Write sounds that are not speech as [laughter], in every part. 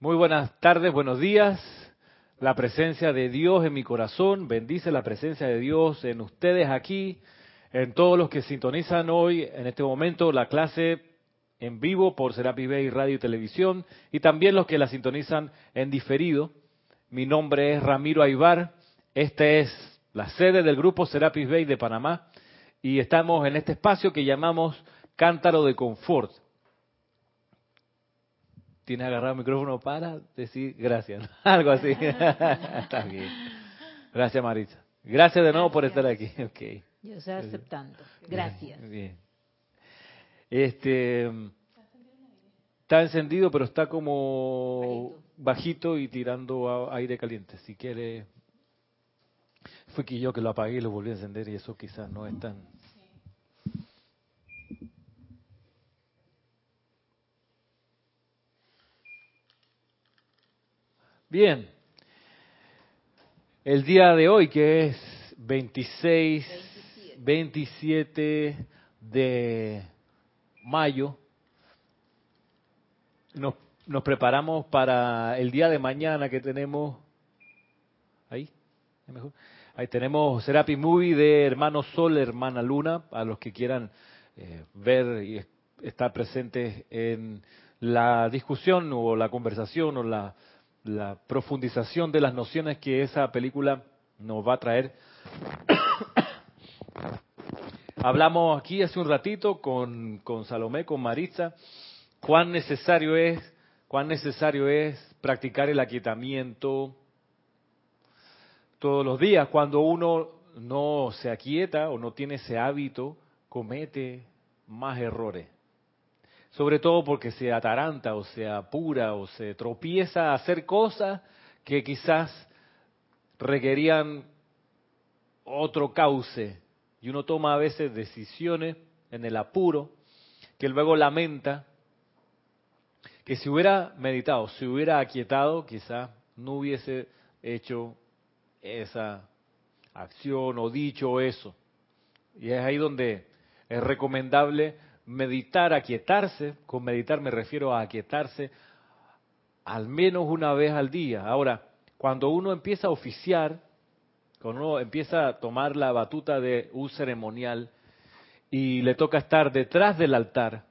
Muy buenas tardes, buenos días. La presencia de Dios en mi corazón, bendice la presencia de Dios en ustedes aquí, en todos los que sintonizan hoy, en este momento, la clase en vivo por Serapi Bay Radio y Televisión, y también los que la sintonizan en diferido. Mi nombre es Ramiro Aybar, esta es la sede del grupo Serapis Bay de Panamá, y estamos en este espacio que llamamos Cántaro de Confort. Tienes agarrado el micrófono para decir gracias, [laughs] algo así. [laughs] Está bien. Gracias, Marisa. Gracias de nuevo por estar aquí. [laughs] Okay. Yo estoy aceptando. Gracias. Bien. Este está encendido, pero está como bajito y tirando aire caliente. Si quiere, fue que yo que lo apagué y lo volví a encender y eso quizás no es tan Bien, el día de hoy que es 26, 27, de mayo, nos, nos, preparamos para el día de mañana que tenemos, ahí, mejor? ahí tenemos Serapi Movie de Hermano Sol, Hermana Luna, a los que quieran eh, ver y estar presentes en la discusión o la conversación o la la profundización de las nociones que esa película nos va a traer. [coughs] Hablamos aquí hace un ratito con, con Salomé, con Maritza, cuán necesario es, cuán necesario es practicar el aquietamiento todos los días. Cuando uno no se aquieta o no tiene ese hábito, comete más errores sobre todo porque se ataranta o se apura o se tropieza a hacer cosas que quizás requerían otro cauce. Y uno toma a veces decisiones en el apuro que luego lamenta que si hubiera meditado, si hubiera aquietado, quizás no hubiese hecho esa acción o dicho eso. Y es ahí donde es recomendable meditar, aquietarse, con meditar me refiero a aquietarse al menos una vez al día. Ahora, cuando uno empieza a oficiar, cuando uno empieza a tomar la batuta de un ceremonial y le toca estar detrás del altar,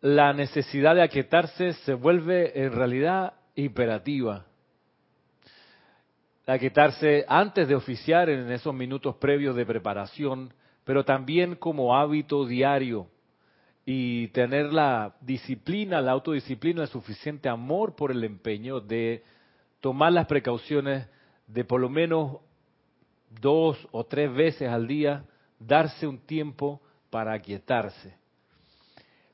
la necesidad de aquietarse se vuelve en realidad imperativa. Aquietarse antes de oficiar en esos minutos previos de preparación, pero también como hábito diario y tener la disciplina, la autodisciplina, el suficiente amor por el empeño de tomar las precauciones de por lo menos dos o tres veces al día darse un tiempo para aquietarse.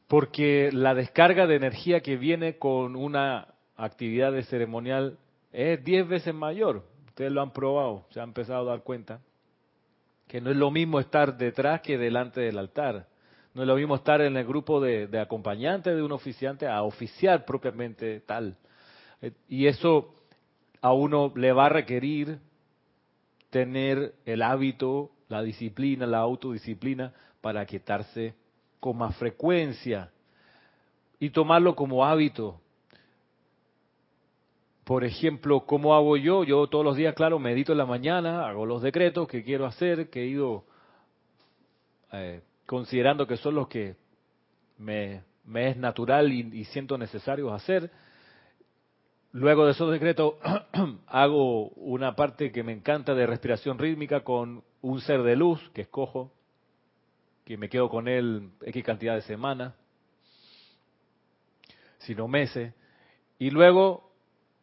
Porque la descarga de energía que viene con una actividad de ceremonial es diez veces mayor. Ustedes lo han probado, se han empezado a dar cuenta que no es lo mismo estar detrás que delante del altar. No es lo mismo estar en el grupo de, de acompañantes de un oficiante a oficiar propiamente tal. Eh, y eso a uno le va a requerir tener el hábito, la disciplina, la autodisciplina para quietarse con más frecuencia y tomarlo como hábito. Por ejemplo, ¿cómo hago yo? Yo todos los días, claro, medito en la mañana, hago los decretos que quiero hacer, que he ido eh, considerando que son los que me, es natural y, y, siento necesarios hacer. Luego de esos decretos [clears throat] hago una parte que me encanta de respiración rítmica con un ser de luz que escojo, que me quedo con él X cantidad de semanas, sino meses. Y luego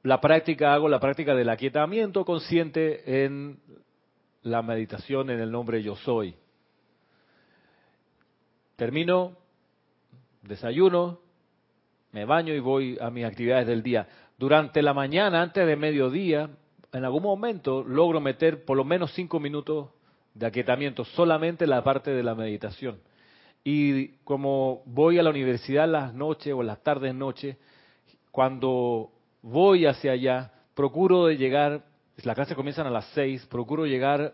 la práctica, hago la práctica del aquietamiento consciente en la meditación en el nombre yo soy. Termino, desayuno, me baño y voy a mis actividades del día. Durante la mañana, antes de mediodía, en algún momento logro meter por lo menos cinco minutos de aquietamiento, solamente la parte de la meditación. Y como voy a la universidad las noches o las tardes noches, cuando voy hacia allá, procuro de llegar, las clases comienzan a las seis, procuro llegar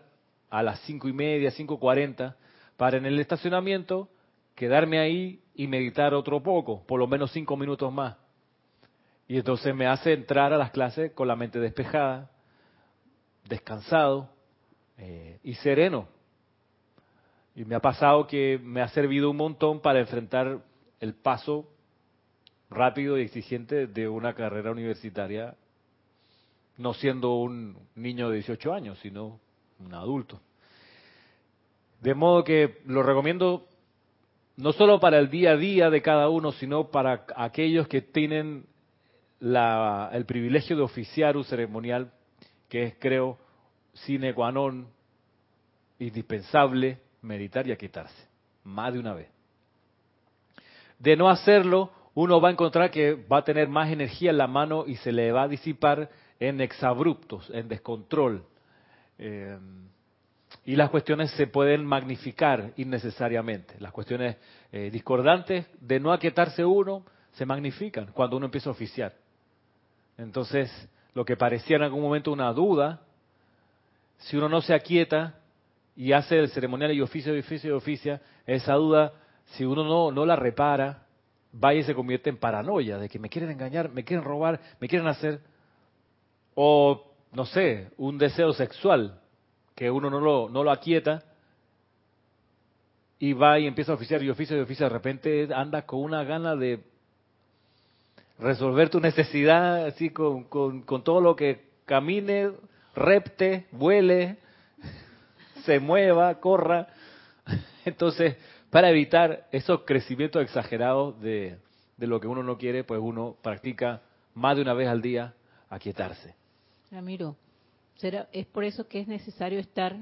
a las cinco y media, cinco cuarenta, para en el estacionamiento quedarme ahí y meditar otro poco, por lo menos cinco minutos más. Y entonces me hace entrar a las clases con la mente despejada, descansado eh, y sereno. Y me ha pasado que me ha servido un montón para enfrentar el paso rápido y exigente de una carrera universitaria, no siendo un niño de 18 años, sino un adulto. De modo que lo recomiendo no solo para el día a día de cada uno, sino para aquellos que tienen el privilegio de oficiar un ceremonial que es, creo, sine qua non, indispensable, meditar y aquietarse, más de una vez. De no hacerlo, uno va a encontrar que va a tener más energía en la mano y se le va a disipar en exabruptos, en descontrol. Eh, y las cuestiones se pueden magnificar innecesariamente. Las cuestiones eh, discordantes de no aquietarse uno se magnifican cuando uno empieza a oficiar. Entonces, lo que parecía en algún momento una duda, si uno no se aquieta y hace el ceremonial y oficio y oficio y oficia, esa duda, si uno no, no la repara, va y se convierte en paranoia de que me quieren engañar, me quieren robar, me quieren hacer, o no sé, un deseo sexual que uno no lo, no lo aquieta y va y empieza a oficiar y oficia y oficia, de repente anda con una gana de resolver tu necesidad así con, con, con todo lo que camine, repte, vuele, [laughs] se mueva, corra. [laughs] Entonces, para evitar esos crecimientos exagerados de, de lo que uno no quiere, pues uno practica más de una vez al día aquietarse. Ramiro, será, es por eso que es necesario estar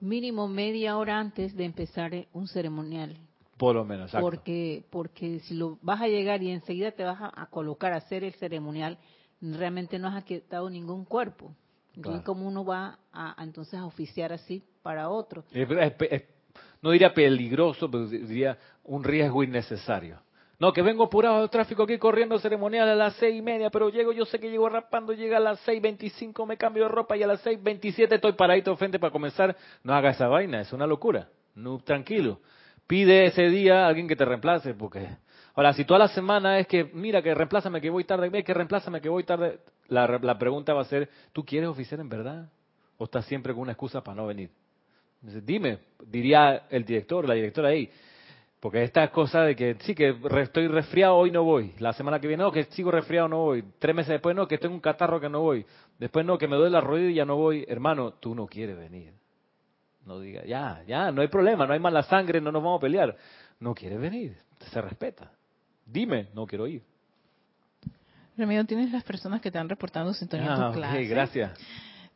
mínimo media hora antes de empezar un ceremonial. Por lo menos, exacto. Porque, porque si lo vas a llegar y enseguida te vas a, colocar a hacer el ceremonial, realmente no has aquietado ningún cuerpo. Entonces, ¿cómo uno va a, entonces a oficiar así para otro? No diría peligroso, pero diría un riesgo innecesario. No, que vengo apurado del tráfico aquí corriendo ceremonial a las seis y media, pero llego, yo sé que llego rapando, llega a las seis veinticinco, me cambio de ropa y a las seis veintisiete estoy paradito frente para comenzar. No haga esa vaina, es una locura. No, tranquilo. Pide ese día a alguien que te reemplace, porque... Ahora, si toda la semana es que, mira, que reemplázame que voy tarde, mira, que reemplázame que voy tarde, la, la pregunta va a ser, ¿tú quieres oficiar en verdad? ¿O estás siempre con una excusa para no venir? Dime, diría el director, la directora ahí, porque esta cosa de que sí, que estoy resfriado, hoy no voy. La semana que viene, no, que sigo resfriado, no voy. Tres meses después, no, que tengo un catarro que no voy. Después, no, que me duele la rodilla y ya no voy. Hermano, tú no quieres venir. No diga, ya, ya, no hay problema, no hay mala sangre, no nos vamos a pelear. No quieres venir, se respeta. Dime, no quiero ir. Ramiro, ¿tienes las personas que te han reportado sintonía en tu ah, clase? gracias.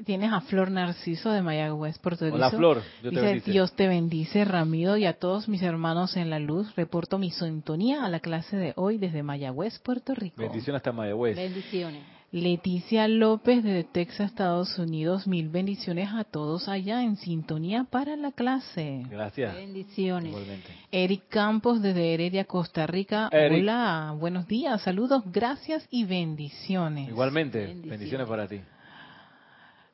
Tienes a Flor Narciso de Mayagüez, Puerto Rico. Hola Flor, Dios te bendice. Dios te bendice, Ramiro, y a todos mis hermanos en la luz. Reporto mi sintonía a la clase de hoy desde Mayagüez, Puerto Rico. Bendiciones hasta Mayagüez. Bendiciones. Leticia López de Texas, Estados Unidos. Mil bendiciones a todos allá en sintonía para la clase. Gracias. Bendiciones. Eric Campos desde Heredia, Costa Rica. Hola, buenos días, saludos, gracias y bendiciones. Igualmente, bendiciones para ti.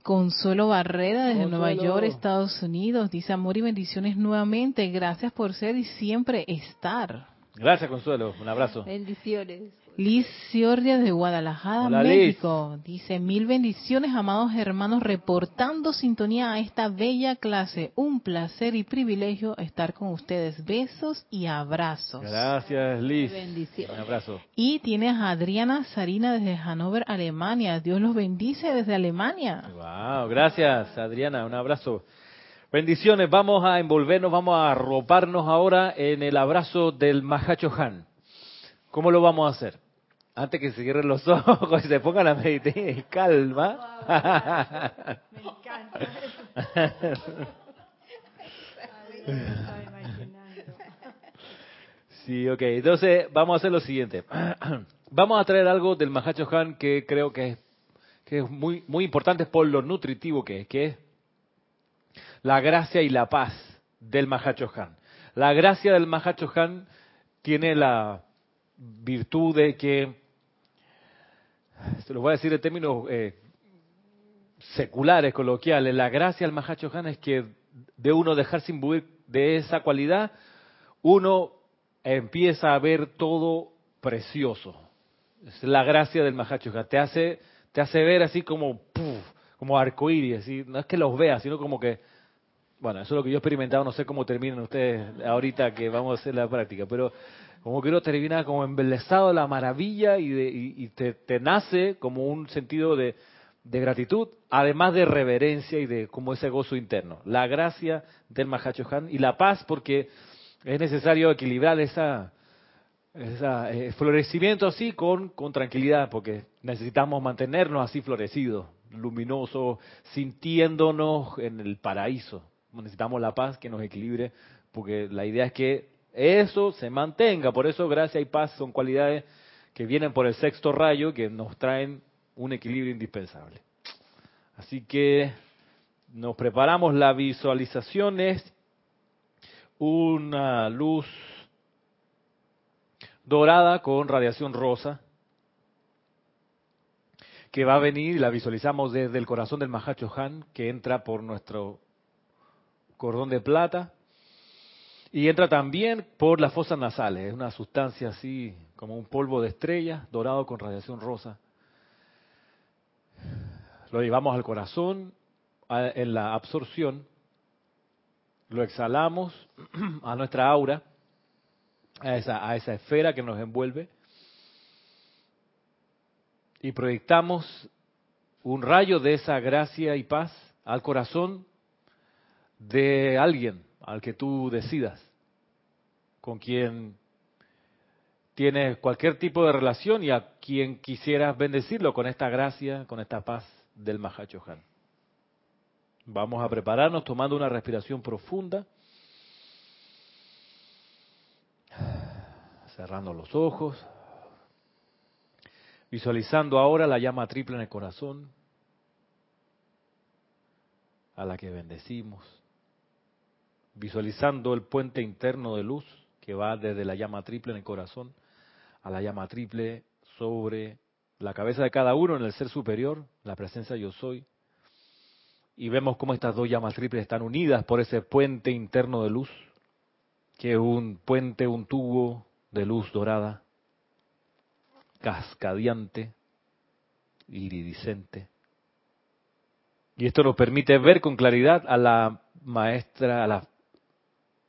Consuelo Barrera desde Nueva York, Estados Unidos. Dice amor y bendiciones nuevamente. Gracias por ser y siempre estar. Gracias, Consuelo. Un abrazo. Bendiciones. Liz Ciordia de Guadalajara, México. Dice, mil bendiciones, amados hermanos, reportando sintonía a esta bella clase. Un placer y privilegio estar con ustedes. Besos y abrazos. Gracias, Liz. Bendiciones. Un abrazo. Y tienes a Adriana Sarina desde Hannover, Alemania. Dios los bendice desde Alemania. Wow, gracias, Adriana. Un abrazo. Bendiciones. Vamos a envolvernos, vamos a arroparnos ahora en el abrazo del Mahacho Han. ¿Cómo lo vamos a hacer? Antes que se cierren los [laughs] ojos y se pongan a meditar en calma. Me encanta. [laughs] Sí, ok. Entonces, vamos a hacer lo siguiente. [clears throat] Vamos a traer algo del Mahacho Han que creo que es, que es muy, muy importante por lo nutritivo que es, que es la gracia y la paz del Mahacho Han. La gracia del Mahacho Han tiene la virtud de que se lo voy a decir en términos eh, seculares, coloquiales, la gracia al Mahacho es que de uno dejarse imbuir de esa cualidad, uno empieza a ver todo precioso. Es la gracia del Mahachohan. Te hace, te hace ver así como, como arcoíris. Así. No es que los veas, sino como que, bueno, eso es lo que yo he experimentado. No sé cómo terminan ustedes ahorita que vamos a hacer la práctica, pero como que uno termina como embelesado de la maravilla y, de, y, te, nace como un sentido de, gratitud, además de reverencia y de como ese gozo interno. La gracia del Mahachohan y la paz porque es necesario equilibrar esa, ese florecimiento así con, con tranquilidad, porque necesitamos mantenernos así florecidos, luminosos, sintiéndonos en el paraíso. Necesitamos la paz que nos equilibre, porque la idea es que eso se mantenga. Por eso gracia y paz son cualidades que vienen por el sexto rayo, que nos traen un equilibrio indispensable. Así que nos preparamos, la visualización es una luz dorada con radiación rosa que va a venir la visualizamos desde el corazón del Mahacho Han que entra por nuestro cordón de plata y entra también por las fosas nasales. Es una sustancia así como un polvo de estrella dorado con radiación rosa. Lo llevamos al corazón en la absorción lo exhalamos [clears throat] a nuestra aura, a esa, a esa esfera que nos envuelve, y proyectamos un rayo de esa gracia y paz al corazón de alguien al que tú decidas, con quien tienes cualquier tipo de relación y a quien quisieras bendecirlo con esta gracia, con esta paz del Mahachohan. Vamos a prepararnos tomando una respiración profunda. Cerrando los ojos. Visualizando ahora la llama triple en el corazón. A la que bendecimos. Visualizando el puente interno de luz que va desde la llama triple en el corazón a la llama triple sobre la cabeza de cada uno en el ser superior, la presencia yo soy y vemos cómo estas dos llamas triples están unidas por ese puente interno de luz, que es un puente, un tubo de luz dorada, cascadiante, iridiscente. Y esto nos permite ver con claridad a la maestra, a la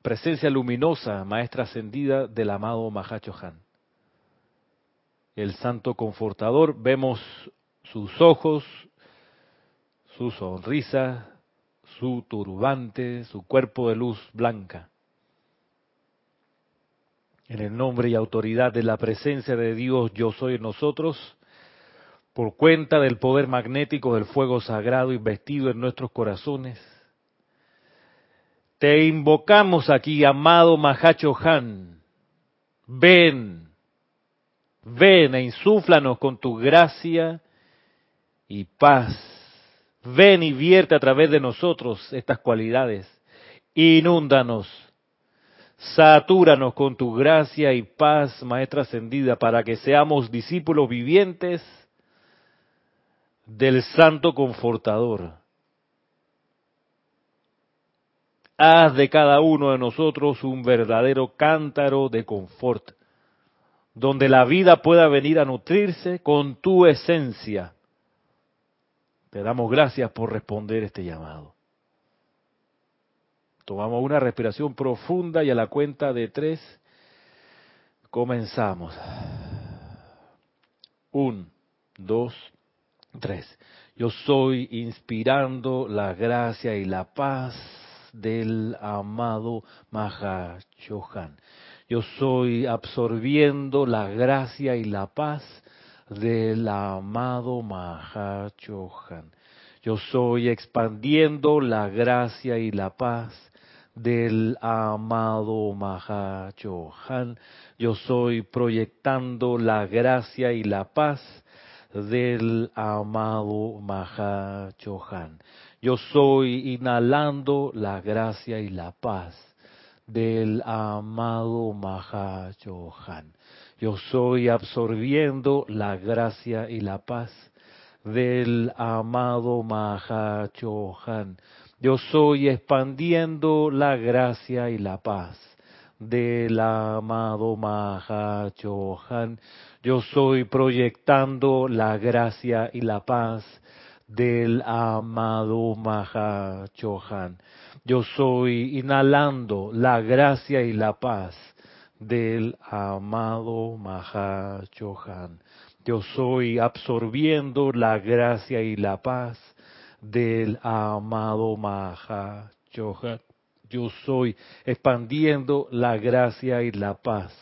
presencia luminosa, maestra ascendida del amado Mahacho Han. El santo confortador, vemos sus ojos, su sonrisa, su turbante, su cuerpo de luz blanca. En el nombre y autoridad de la presencia de Dios yo soy en nosotros, por cuenta del poder magnético del fuego sagrado investido en nuestros corazones, te invocamos aquí, amado Mahacho Han. Ven, ven e insúflanos con tu gracia y paz Ven y vierte a través de nosotros estas cualidades. Inúndanos. Satúranos con tu gracia y paz, Maestra ascendida, para que seamos discípulos vivientes del Santo Confortador. Haz de cada uno de nosotros un verdadero cántaro de confort, donde la vida pueda venir a nutrirse con tu esencia te damos gracias por responder este llamado. Tomamos una respiración profunda y a la cuenta de tres comenzamos. Un, dos, tres. Yo soy inspirando la gracia y la paz del amado Mahachohan. Yo soy absorbiendo la gracia y la paz del amado Mahachohan. Yo soy expandiendo la gracia y la paz del amado Mahachohan. Yo soy proyectando la gracia y la paz del amado Mahachohan. Yo soy inhalando la gracia y la paz del amado Mahachohan. Yo soy absorbiendo la gracia y la paz del amado Mahachohan. Yo soy expandiendo la gracia y la paz del amado Mahachohan. Yo soy proyectando la gracia y la paz del amado Mahachohan. Yo soy inhalando la gracia y la paz del amado Mahachohan. Yo soy absorbiendo la gracia y la paz del amado Mahachohan. Yo soy expandiendo la gracia y la paz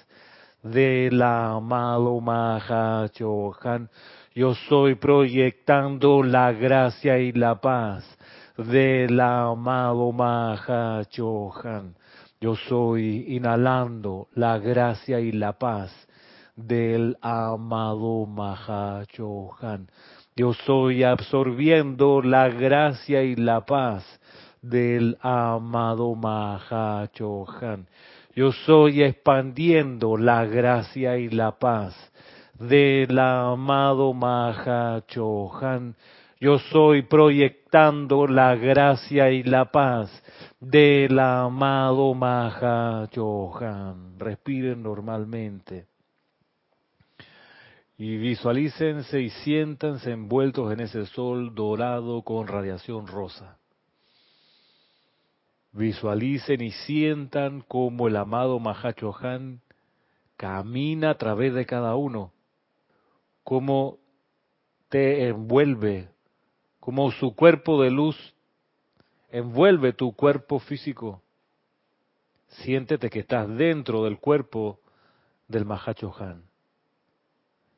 del amado Mahachohan. Yo soy proyectando la gracia y la paz del amado Mahachohan. Yo soy inhalando la gracia y la paz del amado Mahachohan. Yo soy absorbiendo la gracia y la paz del amado Mahachohan. Yo soy expandiendo la gracia y la paz del amado Mahachohan. Yo soy proyectando la gracia y la paz del amado Mahachohan. Respiren normalmente. Y visualícense y siéntanse envueltos en ese sol dorado con radiación rosa. Visualicen y sientan como el amado Mahachohan camina a través de cada uno, cómo te envuelve, como su cuerpo de luz envuelve tu cuerpo físico. Siéntete que estás dentro del cuerpo del Mahachohan.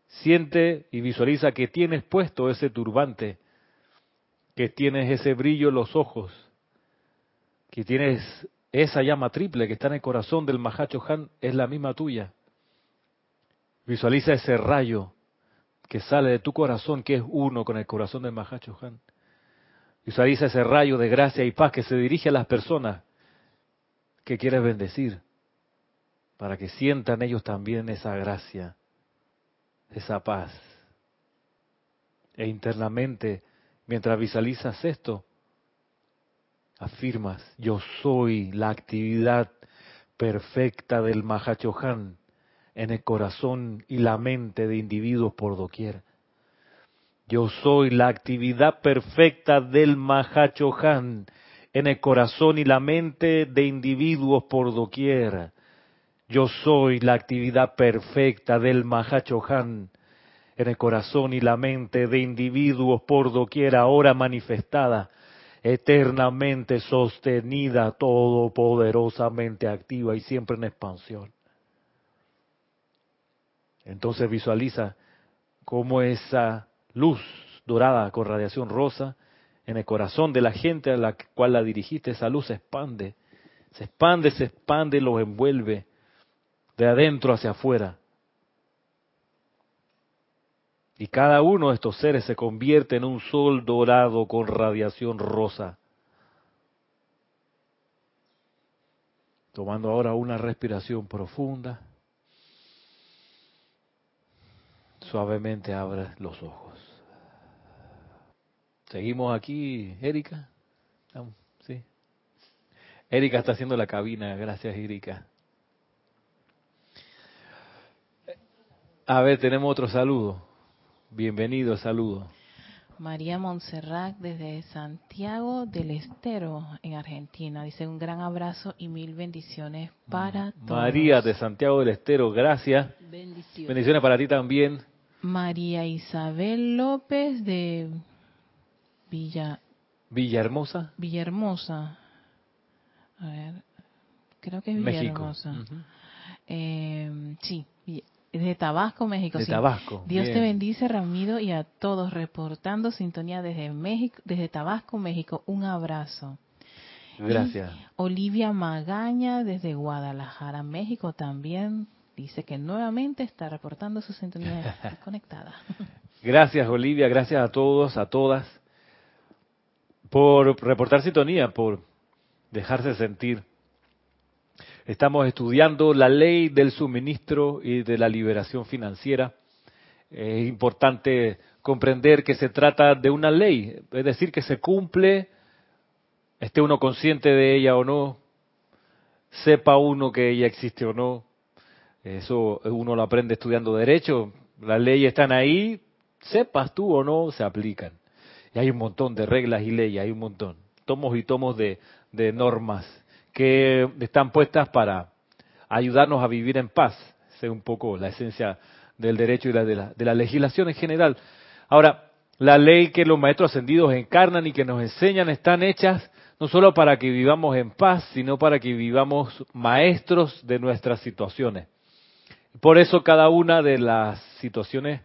Siente y visualiza que tienes puesto ese turbante, que tienes ese brillo en los ojos, que tienes esa llama triple que está en el corazón del Mahacho Han, es la misma tuya. Visualiza ese rayo que sale de tu corazón, que es uno con el corazón del Mahacho Han. Visualiza ese rayo de gracia y paz que se dirige a las personas que quieres bendecir, para que sientan ellos también esa gracia esa paz. E internamente, mientras visualizas esto, afirmas, yo soy la actividad perfecta del Mahachohan en el corazón y la mente de individuos por doquier. Yo soy la actividad perfecta del Mahachohan en el corazón y la mente de individuos por doquier. Yo soy la actividad perfecta del Mahachohan en el corazón y la mente de individuos por doquier ahora manifestada, eternamente sostenida, todopoderosamente activa y siempre en expansión. Entonces visualiza cómo esa luz dorada con radiación rosa en el corazón de la gente a la cual la dirigiste, esa luz se expande, se expande, se expande, los envuelve de adentro hacia afuera. Y cada uno de estos seres se convierte en un sol dorado con radiación rosa. Tomando ahora una respiración profunda. Suavemente abre los ojos. Seguimos aquí, Erika. ¿Sí? Erika está haciendo la cabina. Gracias, Erika. A ver, tenemos otro saludo. Bienvenido, saludo. María Montserrat desde Santiago del Estero, en Argentina. Dice un gran abrazo y mil bendiciones para todos. María de Santiago del Estero, gracias. Bendiciones. Bendiciones para ti también. María Isabel López de Villa Villahermosa. Villahermosa. A ver, creo que es Villahermosa. México. Eh, sí, de Tabasco, México. De sí. Tabasco. Dios te bendice, Ramiro, y a todos reportando sintonía desde México, desde Tabasco, México. Un abrazo. Gracias. Y Olivia Magaña desde Guadalajara, México también dice que nuevamente está reportando su sintonía [laughs] está conectada. Gracias, Olivia. Gracias a todos, a todas, por reportar sintonía, por dejarse sentir. Estamos estudiando la ley del suministro y de la liberación financiera. Es importante comprender que se trata de una ley, es decir, que se cumple, esté uno consciente de ella o no, sepa uno que ella existe o no. Eso uno lo aprende estudiando derecho. Las leyes están ahí, sepas tú o no, se aplican. Y hay un montón de reglas y leyes, hay un montón. Tomos y tomos de, normas que están puestas para ayudarnos a vivir en paz. Esa es un poco la esencia del derecho y la de, la de la legislación en general. Ahora, la ley que los maestros ascendidos encarnan y que nos enseñan están hechas no solo para que vivamos en paz, sino para que vivamos maestros de nuestras situaciones. Por eso cada una de las situaciones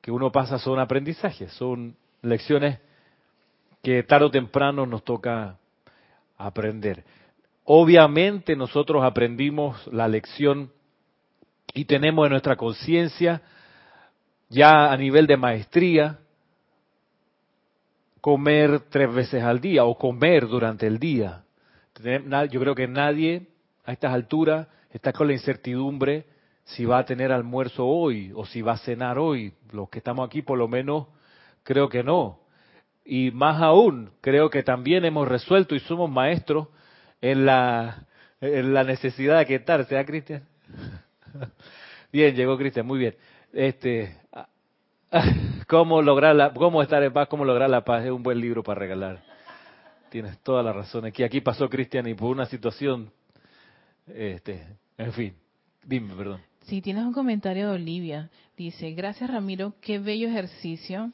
que uno pasa son aprendizajes, son lecciones que tarde o temprano nos toca aprender. Obviamente nosotros aprendimos la lección y tenemos en nuestra conciencia ya a nivel de maestría comer tres veces al día o comer durante el día. Yo creo que nadie a estas alturas está con la incertidumbre si va a tener almuerzo hoy o si va a cenar hoy. Los que estamos aquí por lo menos creo que no. Y más aún, creo que también hemos resuelto y somos maestros en la, en la necesidad de aquietarse, ¿ah, Cristian? [laughs] bien, llegó Cristian, muy bien. Este, [laughs] cómo lograr la, cómo estar en paz, cómo lograr la paz, es un buen libro para regalar. Tienes toda la razón. Aquí, aquí pasó Cristian y por una situación, este, en fin, dime, perdón. Sí, tienes un comentario de Olivia. Dice, gracias Ramiro, qué bello ejercicio.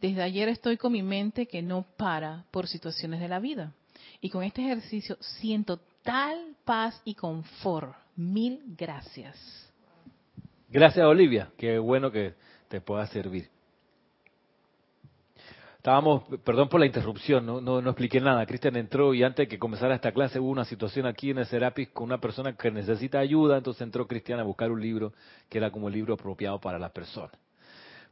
Desde ayer estoy con mi mente que no para por situaciones de la vida. Y con este ejercicio siento tal paz y confort. Mil gracias. Gracias Olivia, qué bueno que te pueda servir. Estábamos, perdón por la interrupción, no, no, expliqué nada. Cristian entró y antes de que comenzara esta clase hubo una situación aquí en el Serapis con una persona que necesita ayuda, entonces entró Cristian a buscar un libro que era como el libro apropiado para las personas.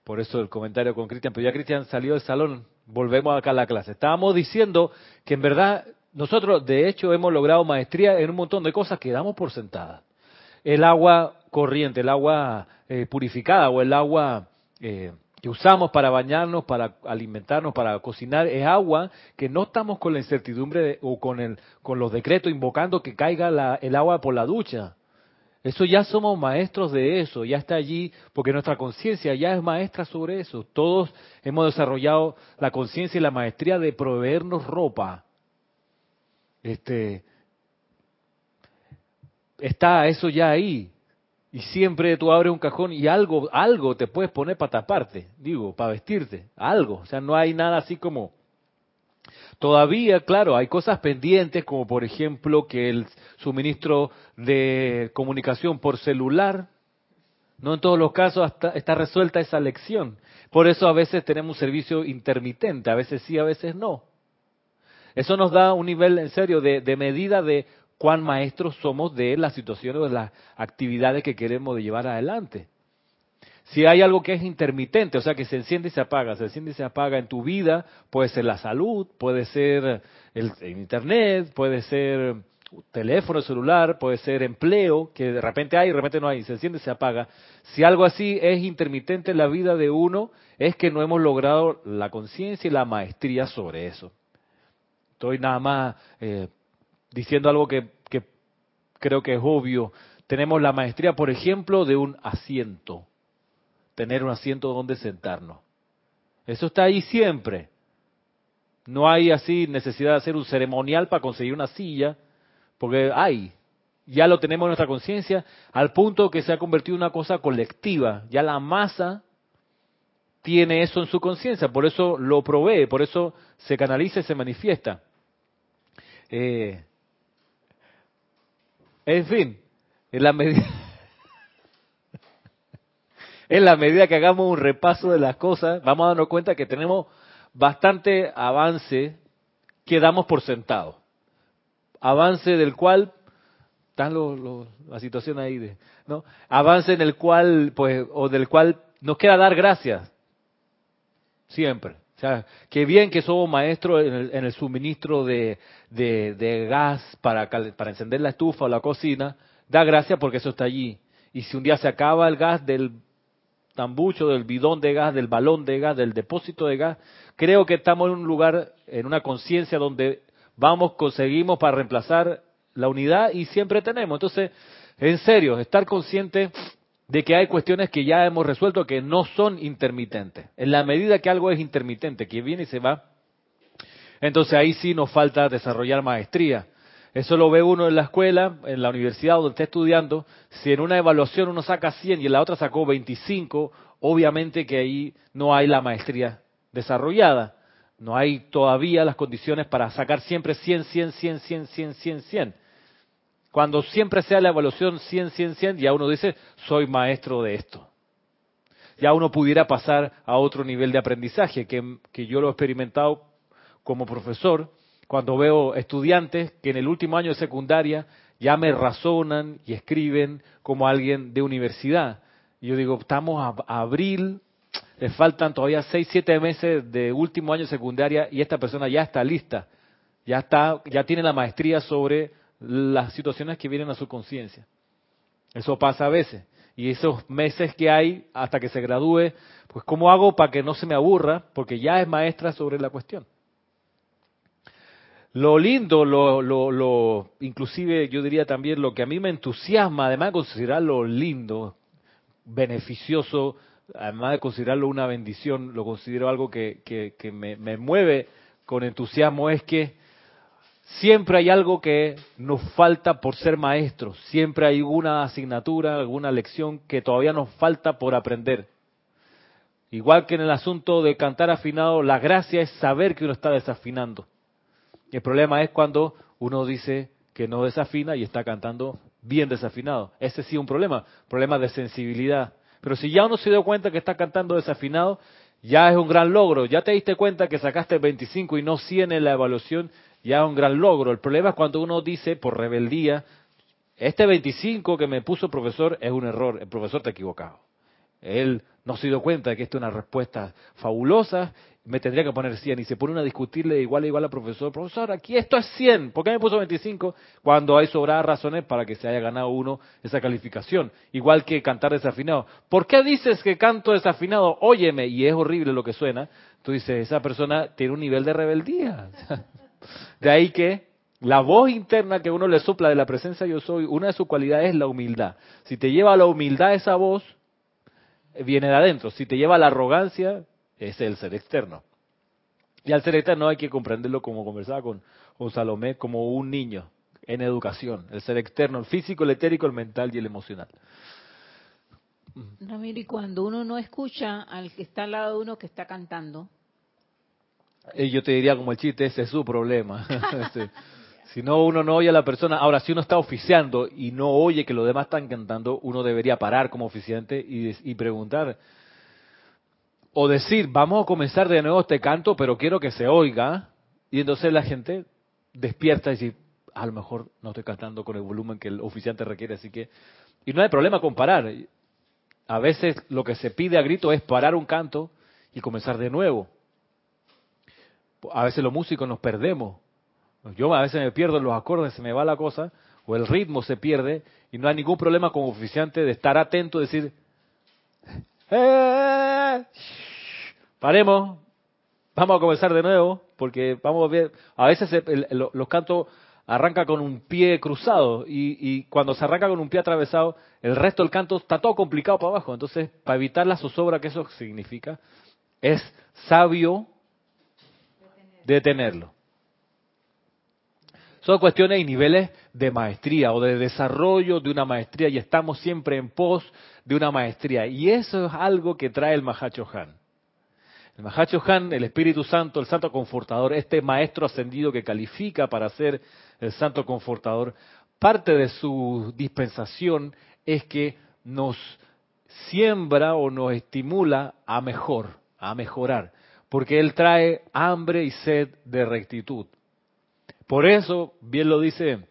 Por eso el comentario con Cristian, pero ya Cristian salió del salón, volvemos acá a la clase. Estábamos diciendo que en verdad nosotros de hecho hemos logrado maestría en un montón de cosas que damos por sentadas. El agua corriente, el agua eh, purificada o el agua... Eh, que usamos para bañarnos, para alimentarnos, para cocinar, es agua que no estamos con la incertidumbre o con, el, con los decretos invocando que caiga el agua por la ducha. Eso ya somos maestros de eso, ya está allí, porque nuestra conciencia ya es maestra sobre eso. Todos hemos desarrollado la conciencia y la maestría de proveernos ropa. Este, está eso ya ahí. Y siempre tú abres un cajón y algo, algo te puedes poner para taparte, digo, para vestirte, algo. O sea, no hay nada así como... Todavía, claro, hay cosas pendientes, como por ejemplo que el suministro de comunicación por celular, no en todos los casos está resuelta esa lección. Por eso a veces tenemos un servicio intermitente, a veces sí, a veces no. Eso nos da un nivel en serio de medida de cuán maestros somos de las situaciones o de las actividades que queremos llevar adelante. Si hay algo que es intermitente, o sea, que se enciende y se apaga, se enciende y se apaga en tu vida, puede ser la salud, puede ser el, internet, puede ser teléfono celular, puede ser empleo, que de repente hay de repente no hay, se enciende y se apaga. Si algo así es intermitente en la vida de uno, es que no hemos logrado la conciencia y la maestría sobre eso. Estoy nada más eh, diciendo algo que, creo que es obvio. Tenemos la maestría, por ejemplo, de un asiento. Tener un asiento donde sentarnos. Eso está ahí siempre. No hay así necesidad de hacer un ceremonial para conseguir una silla, porque hay, ya lo tenemos en nuestra conciencia, al punto que se ha convertido en una cosa colectiva. Ya la masa tiene eso en su conciencia, por eso lo provee, por eso se canaliza y se manifiesta. Eh, en fin, en la medida que hagamos un repaso de las cosas, vamos a darnos cuenta que tenemos bastante avance que damos por sentado. Avance del cual están la situación ahí de, ¿no? Avance en el cual pues o del cual nos queda dar gracias. Siempre. O sea, qué bien que somos maestros en el, suministro de, gas para, para encender la estufa o la cocina. Da gracias porque eso está allí. Y si un día se acaba el gas del tambucho, del bidón de gas, del balón de gas, del depósito de gas, creo que estamos en un lugar, en una conciencia donde vamos, conseguimos para reemplazar la unidad y siempre tenemos. Entonces, en serio, estar consciente de que hay cuestiones que ya hemos resuelto que no son intermitentes. En la medida que algo es intermitente, que viene y se va, entonces ahí sí nos falta desarrollar maestría. Eso lo ve uno en la escuela, en la universidad donde está estudiando. Si en una evaluación uno saca 100 y en la otra sacó 25, obviamente que ahí no hay la maestría desarrollada. No hay todavía las condiciones para sacar siempre 100, 100, 100, 100, 100, 100, 100. Cuando siempre sea la evaluación 100, 100, 100, ya uno dice, soy maestro de esto. Ya uno pudiera pasar a otro nivel de aprendizaje, que, yo lo he experimentado como profesor, cuando veo estudiantes que en el último año de secundaria ya me razonan y escriben como alguien de universidad. Y yo digo, estamos a, abril, le faltan todavía seis, siete meses de último año de secundaria y esta persona ya está lista, ya está, ya tiene la maestría sobre las situaciones que vienen a su conciencia. Eso pasa a veces. Y esos meses que hay hasta que se gradúe, pues ¿cómo hago para que no se me aburra? Porque ya es maestra sobre la cuestión. Lo lindo, lo, lo, lo, inclusive yo diría también lo que a mí me entusiasma, además de considerarlo lindo, beneficioso, además de considerarlo una bendición, lo considero algo que, que, que me, me mueve con entusiasmo, es que siempre hay algo que nos falta por ser maestros, siempre hay alguna asignatura, alguna lección que todavía nos falta por aprender. Igual que en el asunto de cantar afinado, la gracia es saber que uno está desafinando. El problema es cuando uno dice que no desafina y está cantando bien desafinado. Ese sí es un problema, problema de sensibilidad. Pero si ya uno se dio cuenta que está cantando desafinado, ya es un gran logro. Ya te diste cuenta que sacaste 25 y no 100 en la evaluación, ya es un gran logro. El problema es cuando uno dice por rebeldía, este 25 que me puso el profesor es un error, el profesor ha equivocado. Él no se dio cuenta de que esto es una respuesta fabulosa me tendría que poner 100 y se pone a discutirle igual a igual al profesor, profesor, aquí esto es 100, ¿por qué me puso 25? Cuando hay sobradas razones para que se haya ganado uno esa calificación, igual que cantar desafinado. ¿Por qué dices que canto desafinado? Óyeme, y es horrible lo que suena. Tú dices, esa persona tiene un nivel de rebeldía. [laughs] De ahí que la voz interna que uno le sopla de la presencia yo soy, una de sus cualidades es la humildad. Si te lleva a la humildad esa voz, viene de adentro. Si te lleva a la arrogancia, es el ser externo. Y al ser externo hay que comprenderlo como conversaba con, con Salomé, como un niño en educación. El ser externo, el físico, el etérico, el mental y el emocional. Ramiro, y cuando uno no escucha al que está al lado de uno que está cantando. Yo te diría como el chiste, ese es su problema. [laughs] si no, uno no oye a la persona. Ahora, si uno está oficiando y no oye que los demás están cantando, uno debería parar como oficiante y, y preguntar, o decir, vamos a comenzar de nuevo este canto, pero quiero que se oiga. Y entonces la gente despierta y dice, a lo mejor no estoy cantando con el volumen que el oficiante requiere, así que... Y no hay problema con parar. A veces lo que se pide a grito es parar un canto y comenzar de nuevo. A veces los músicos nos perdemos. Yo a veces me pierdo en los acordes, se me va la cosa, o el ritmo se pierde, y no hay ningún problema como oficiante de estar atento, decir, ¡Eh! Paremos, vamos a comenzar de nuevo, porque vamos a ver, a veces los cantos arranca con un pie cruzado y, cuando se arranca con un pie atravesado, el resto del canto está todo complicado para abajo. Entonces, para evitar la zozobra que eso significa, es sabio detenerlo. Son cuestiones y niveles de maestría o de desarrollo de una maestría y estamos siempre en pos de una maestría. Y eso es algo que trae el Mahacho Han. El Mahacho Han, el Espíritu Santo, el Santo Confortador, este maestro ascendido que califica para ser el Santo Confortador, parte de su dispensación es que nos siembra o nos estimula a mejor, a mejorar, porque Él trae hambre y sed de rectitud. Por eso, bien lo dice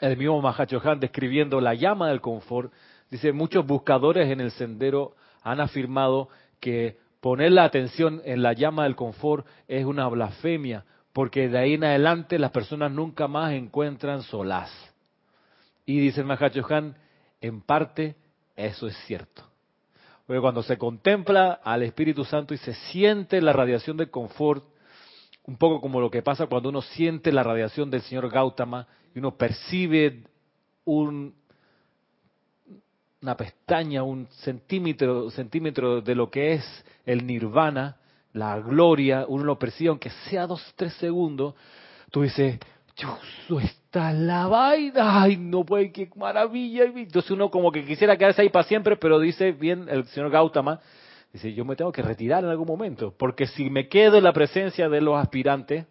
el mismo Mahacho Han describiendo la llama del confort, dice, muchos buscadores en el sendero han afirmado que poner la atención en la llama del confort es una blasfemia, porque de ahí en adelante las personas nunca más encuentran solaz. Y dice el Mahacho Han, en parte eso es cierto. Porque cuando se contempla al Espíritu Santo y se siente la radiación del confort, un poco como lo que pasa cuando uno siente la radiación del señor Gautama y uno percibe un, una pestaña, un centímetro, centímetro de lo que es el nirvana, la gloria, uno lo percibe aunque sea dos, tres segundos, tú dices, Dios, está la vaina, ay, no puede, qué maravilla. Entonces uno como que quisiera quedarse ahí para siempre, pero dice bien el señor Gautama, dice, yo me tengo que retirar en algún momento, porque si me quedo en la presencia de los aspirantes,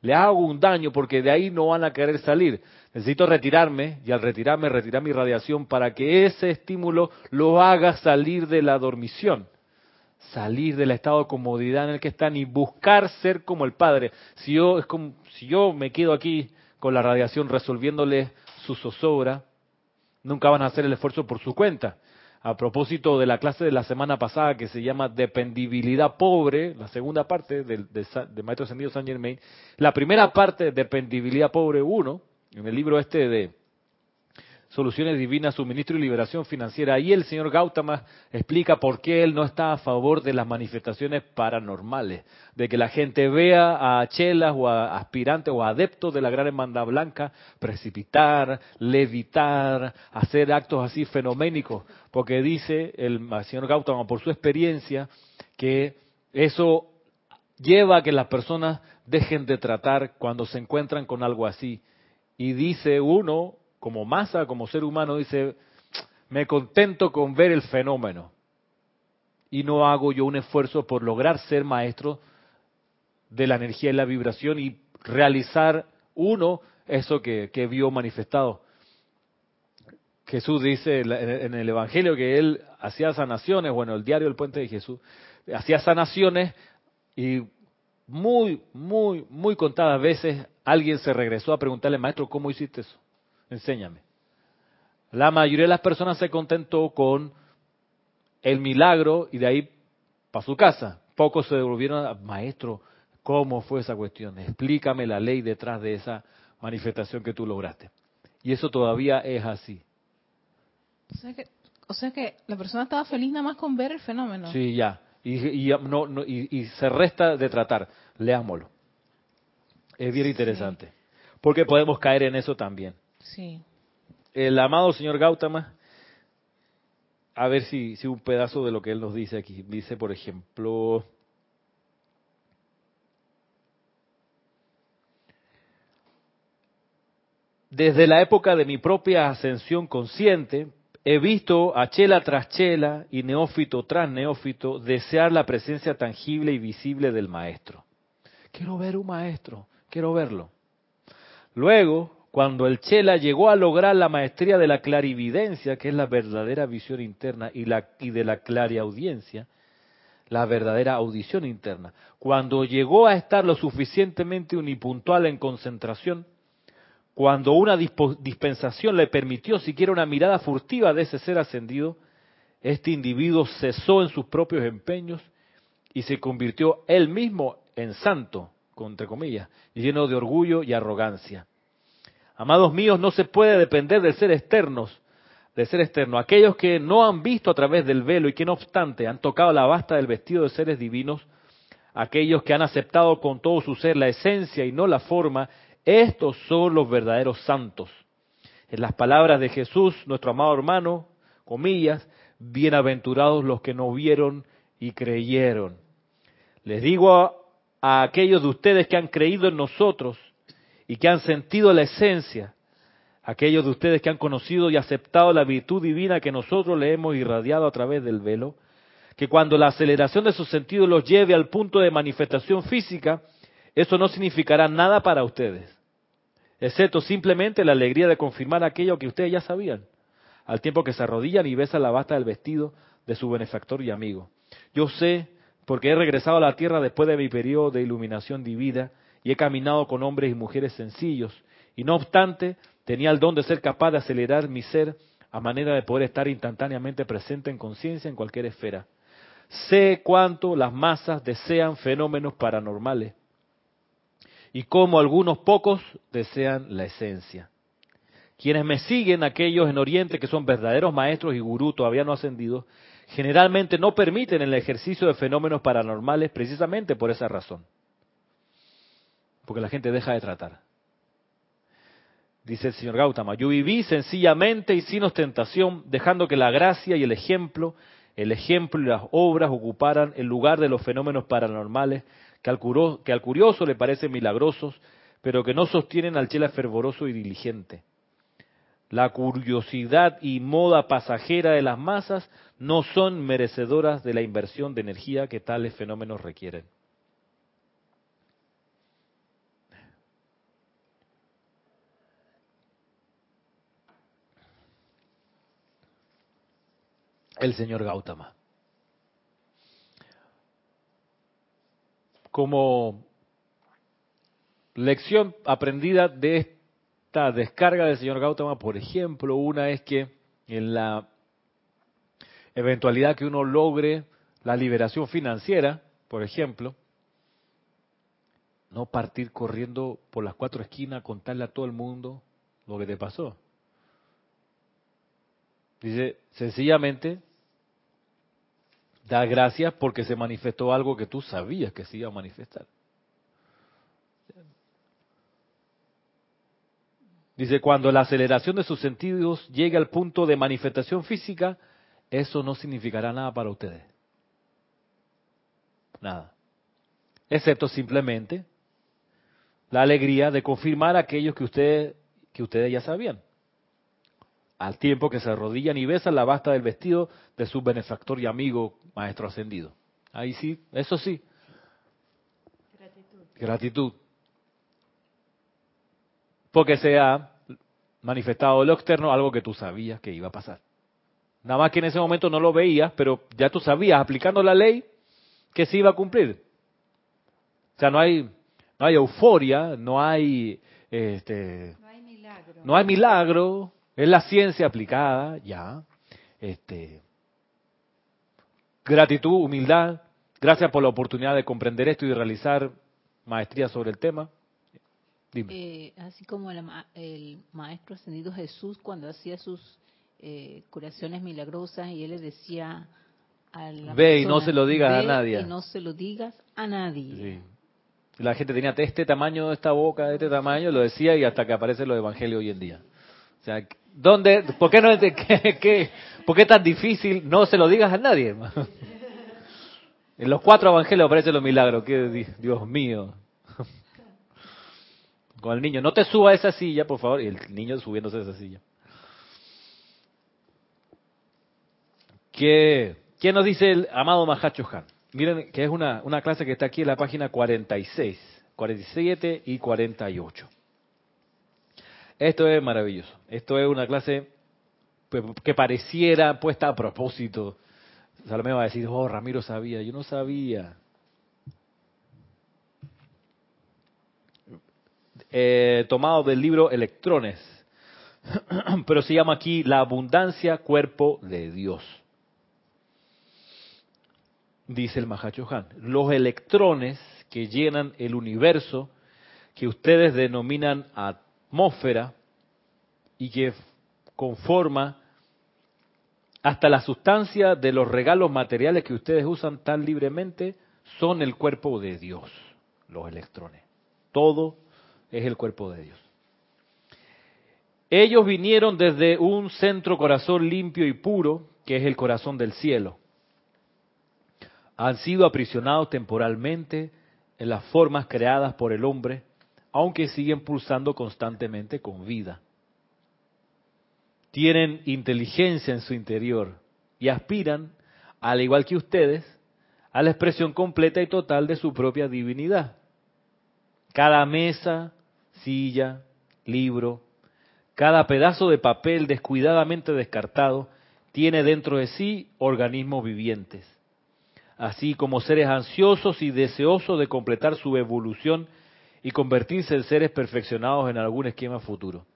le hago un daño porque de ahí no van a querer salir. Necesito retirarme y al retirarme retirar mi radiación para que ese estímulo lo haga salir de la dormición, salir del estado de comodidad en el que están y buscar ser como el Padre. Si yo, es como, si yo me quedo aquí con la radiación resolviéndole su zozobra, nunca van a hacer el esfuerzo por su cuenta a propósito de la clase de la semana pasada que se llama Dependibilidad Pobre, la segunda parte del de, Maestro Ascendido San Germain, la primera parte de Dependibilidad Pobre 1, en el libro este de Soluciones Divinas, Suministro y Liberación Financiera. Ahí el señor Gautama explica por qué él no está a favor de las manifestaciones paranormales, de que la gente vea a chelas o a aspirantes o adeptos de la gran hermandad blanca precipitar, levitar, hacer actos así fenoménicos, porque dice el señor Gautama por su experiencia que eso lleva a que las personas dejen de tratar cuando se encuentran con algo así. Y dice uno, como masa, como ser humano, dice, me contento con ver el fenómeno y no hago yo un esfuerzo por lograr ser maestro de la energía y la vibración y realizar uno eso que, vio manifestado. Jesús dice en el Evangelio que él hacía sanaciones, bueno, el diario del puente de Jesús, hacía sanaciones y muy, muy, muy contadas veces alguien se regresó a preguntarle, maestro, ¿cómo hiciste eso? Enséñame. La mayoría de las personas se contentó con el milagro y de ahí para su casa. Pocos se devolvieron a, maestro, ¿cómo fue esa cuestión? Explícame la ley detrás de esa manifestación que tú lograste. Y eso todavía es así. O sea que, la persona estaba feliz nada más con ver el fenómeno. Sí, ya. Y, no, y, se resta de tratar. Leámoslo. Es bien interesante. Porque podemos caer en eso también. Sí. El amado señor Gautama, a ver si, si un pedazo de lo que él nos dice aquí. Dice, por ejemplo, desde la época de mi propia ascensión consciente, he visto a chela tras chela y neófito tras neófito desear la presencia tangible y visible del maestro. Quiero ver un maestro, quiero verlo. Luego, cuando el Chela llegó a lograr la maestría de la clarividencia, que es la verdadera visión interna, y, la, de la clariaudiencia, la verdadera audición interna, cuando llegó a estar lo suficientemente unipuntual en concentración, cuando una dispensación le permitió siquiera una mirada furtiva de ese ser ascendido, este individuo cesó en sus propios empeños y se convirtió él mismo en santo, entre comillas, lleno de orgullo y arrogancia. Amados míos, no se puede depender del ser externos, del ser externo. Aquellos que no han visto a través del velo y que no obstante han tocado la basta del vestido de seres divinos, aquellos que han aceptado con todo su ser la esencia y no la forma, estos son los verdaderos santos. En las palabras de Jesús, nuestro amado hermano, comillas, bienaventurados los que no vieron y creyeron. Les digo a aquellos de ustedes que han creído en nosotros, y que han sentido la esencia, aquellos de ustedes que han conocido y aceptado la virtud divina que nosotros le hemos irradiado a través del velo, que cuando la aceleración de sus sentidos los lleve al punto de manifestación física, eso no significará nada para ustedes, excepto simplemente la alegría de confirmar aquello que ustedes ya sabían, al tiempo que se arrodillan y besan la basta del vestido de su benefactor y amigo. Yo sé, porque he regresado a la tierra después de mi periodo de iluminación divina, y he caminado con hombres y mujeres sencillos, y no obstante tenía el don de ser capaz de acelerar mi ser a manera de poder estar instantáneamente presente en conciencia en cualquier esfera. Sé cuánto las masas desean fenómenos paranormales y cómo algunos pocos desean la esencia. Quienes me siguen, aquellos en Oriente que son verdaderos maestros y gurú todavía no ascendidos, generalmente no permiten el ejercicio de fenómenos paranormales precisamente por esa razón. Porque la gente deja de tratar. Dice el señor Gautama, yo viví sencillamente y sin ostentación, dejando que la gracia y el ejemplo, el ejemplo y las obras ocuparan el lugar de los fenómenos paranormales que al, que al curioso le parecen milagrosos, pero que no sostienen al chela fervoroso y diligente. La curiosidad y moda pasajera de las masas no son merecedoras de la inversión de energía que tales fenómenos requieren. El señor Gautama. Como lección aprendida de esta descarga del señor Gautama, por ejemplo, una es que en la eventualidad que uno logre la liberación financiera, por ejemplo, no partir corriendo por las cuatro esquinas a contarle a todo el mundo lo que te pasó. Dice, sencillamente, da gracias porque se manifestó algo que tú sabías que se iba a manifestar. Dice, cuando la aceleración de sus sentidos llegue al punto de manifestación física, eso no significará nada para ustedes. Nada. Excepto simplemente la alegría de confirmar aquellos que ustedes, que ustedes ya sabían. Al tiempo que se arrodillan y besan la basta del vestido de su benefactor y amigo, maestro ascendido. Ahí sí, eso sí. Gratitud. Gratitud. Porque se ha manifestado lo externo algo que tú sabías que iba a pasar. Nada más que en ese momento no lo veías, pero ya tú sabías, aplicando la ley, que se iba a cumplir. O sea, no hay, no hay euforia, no hay, este, no hay milagro. No hay milagro, es la ciencia aplicada, ya. Este, gratitud, humildad, gracias por la oportunidad de comprender esto y de realizar maestría sobre el tema. Eh, así como el, maestro ascendido Jesús cuando hacía sus eh, curaciones milagrosas y él le decía a la Ve y no se lo digas a nadie. Y no se lo digas a nadie. La gente tenía este tamaño, esta boca, de este tamaño, lo decía y hasta que aparece los evangelios hoy en día. O sea, ¿dónde, por qué no, [laughs] qué, qué, por qué es tan difícil? No se lo digas a nadie, [laughs] En los cuatro evangelios aparecen los milagros. Que Dios mío [laughs] con el niño, no te suba a esa silla, por favor, y el niño subiéndose a esa silla. ¿Qué, qué nos dice el amado Mahacho Han? Miren que es una, una clase que está aquí en la página 46, 47 y 48. Esto es maravilloso. Esto es una clase que pareciera puesta a propósito. Salomé va a decir, oh, Ramiro sabía. Yo no sabía. Eh, tomado del libro Electrones, [clears throat] pero se llama aquí La abundancia cuerpo de Dios. Dice el Mahachohan, los electrones que llenan el universo, que ustedes denominan atmósfera y que conforma hasta la sustancia de los regalos materiales que ustedes usan tan libremente, son el cuerpo de Dios, los electrones. Todo es el cuerpo de Dios. Ellos vinieron desde un centro corazón limpio y puro, que es el corazón del cielo. Han sido aprisionados temporalmente en las formas creadas por el hombre, aunque siguen pulsando constantemente con vida. Tienen inteligencia en su interior y aspiran, al igual que ustedes, a la expresión completa y total de su propia divinidad. Cada mesa, silla, libro, cada pedazo de papel descuidadamente descartado tiene dentro de sí organismos vivientes, así como seres ansiosos y deseosos de completar su evolución y convertirse en seres perfeccionados en algún esquema futuro.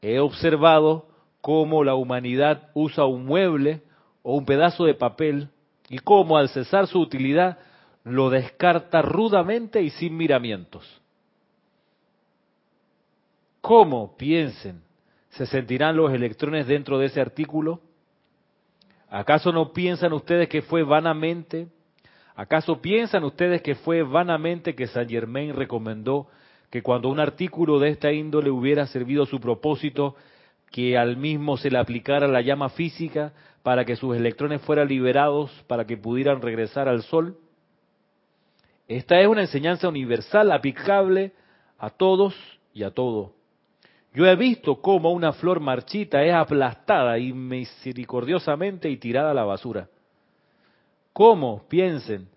He observado cómo la humanidad usa un mueble o un pedazo de papel y cómo al cesar su utilidad lo descarta rudamente y sin miramientos. ¿Cómo piensen? ¿Se sentirán los electrones dentro de ese artículo? ¿Acaso no piensan ustedes que fue vanamente, ¿Acaso piensan ustedes que fue vanamente que Saint Germain recomendó que cuando un artículo de esta índole hubiera servido a su propósito, que al mismo se le aplicara la llama física para que sus electrones fueran liberados para que pudieran regresar al Sol? Esta es una enseñanza universal aplicable a todos y a todo. Yo he visto cómo una flor marchita es aplastada y misericordiosamente y tirada a la basura. ¿Cómo, piensen,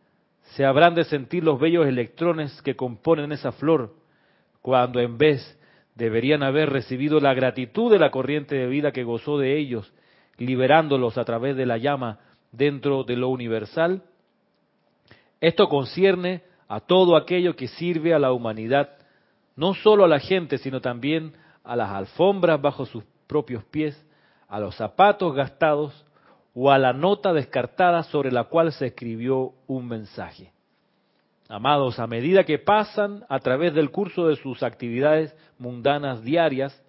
se habrán de sentir los bellos electrones que componen esa flor cuando en vez deberían haber recibido la gratitud de la corriente de vida que gozó de ellos, liberándolos a través de la llama dentro de lo universal? Esto concierne a todo aquello que sirve a la humanidad, no solo a la gente, sino también a las alfombras bajo sus propios pies, a los zapatos gastados, o a la nota descartada sobre la cual se escribió un mensaje. Amados, a medida que pasan a través del curso de sus actividades mundanas diarias,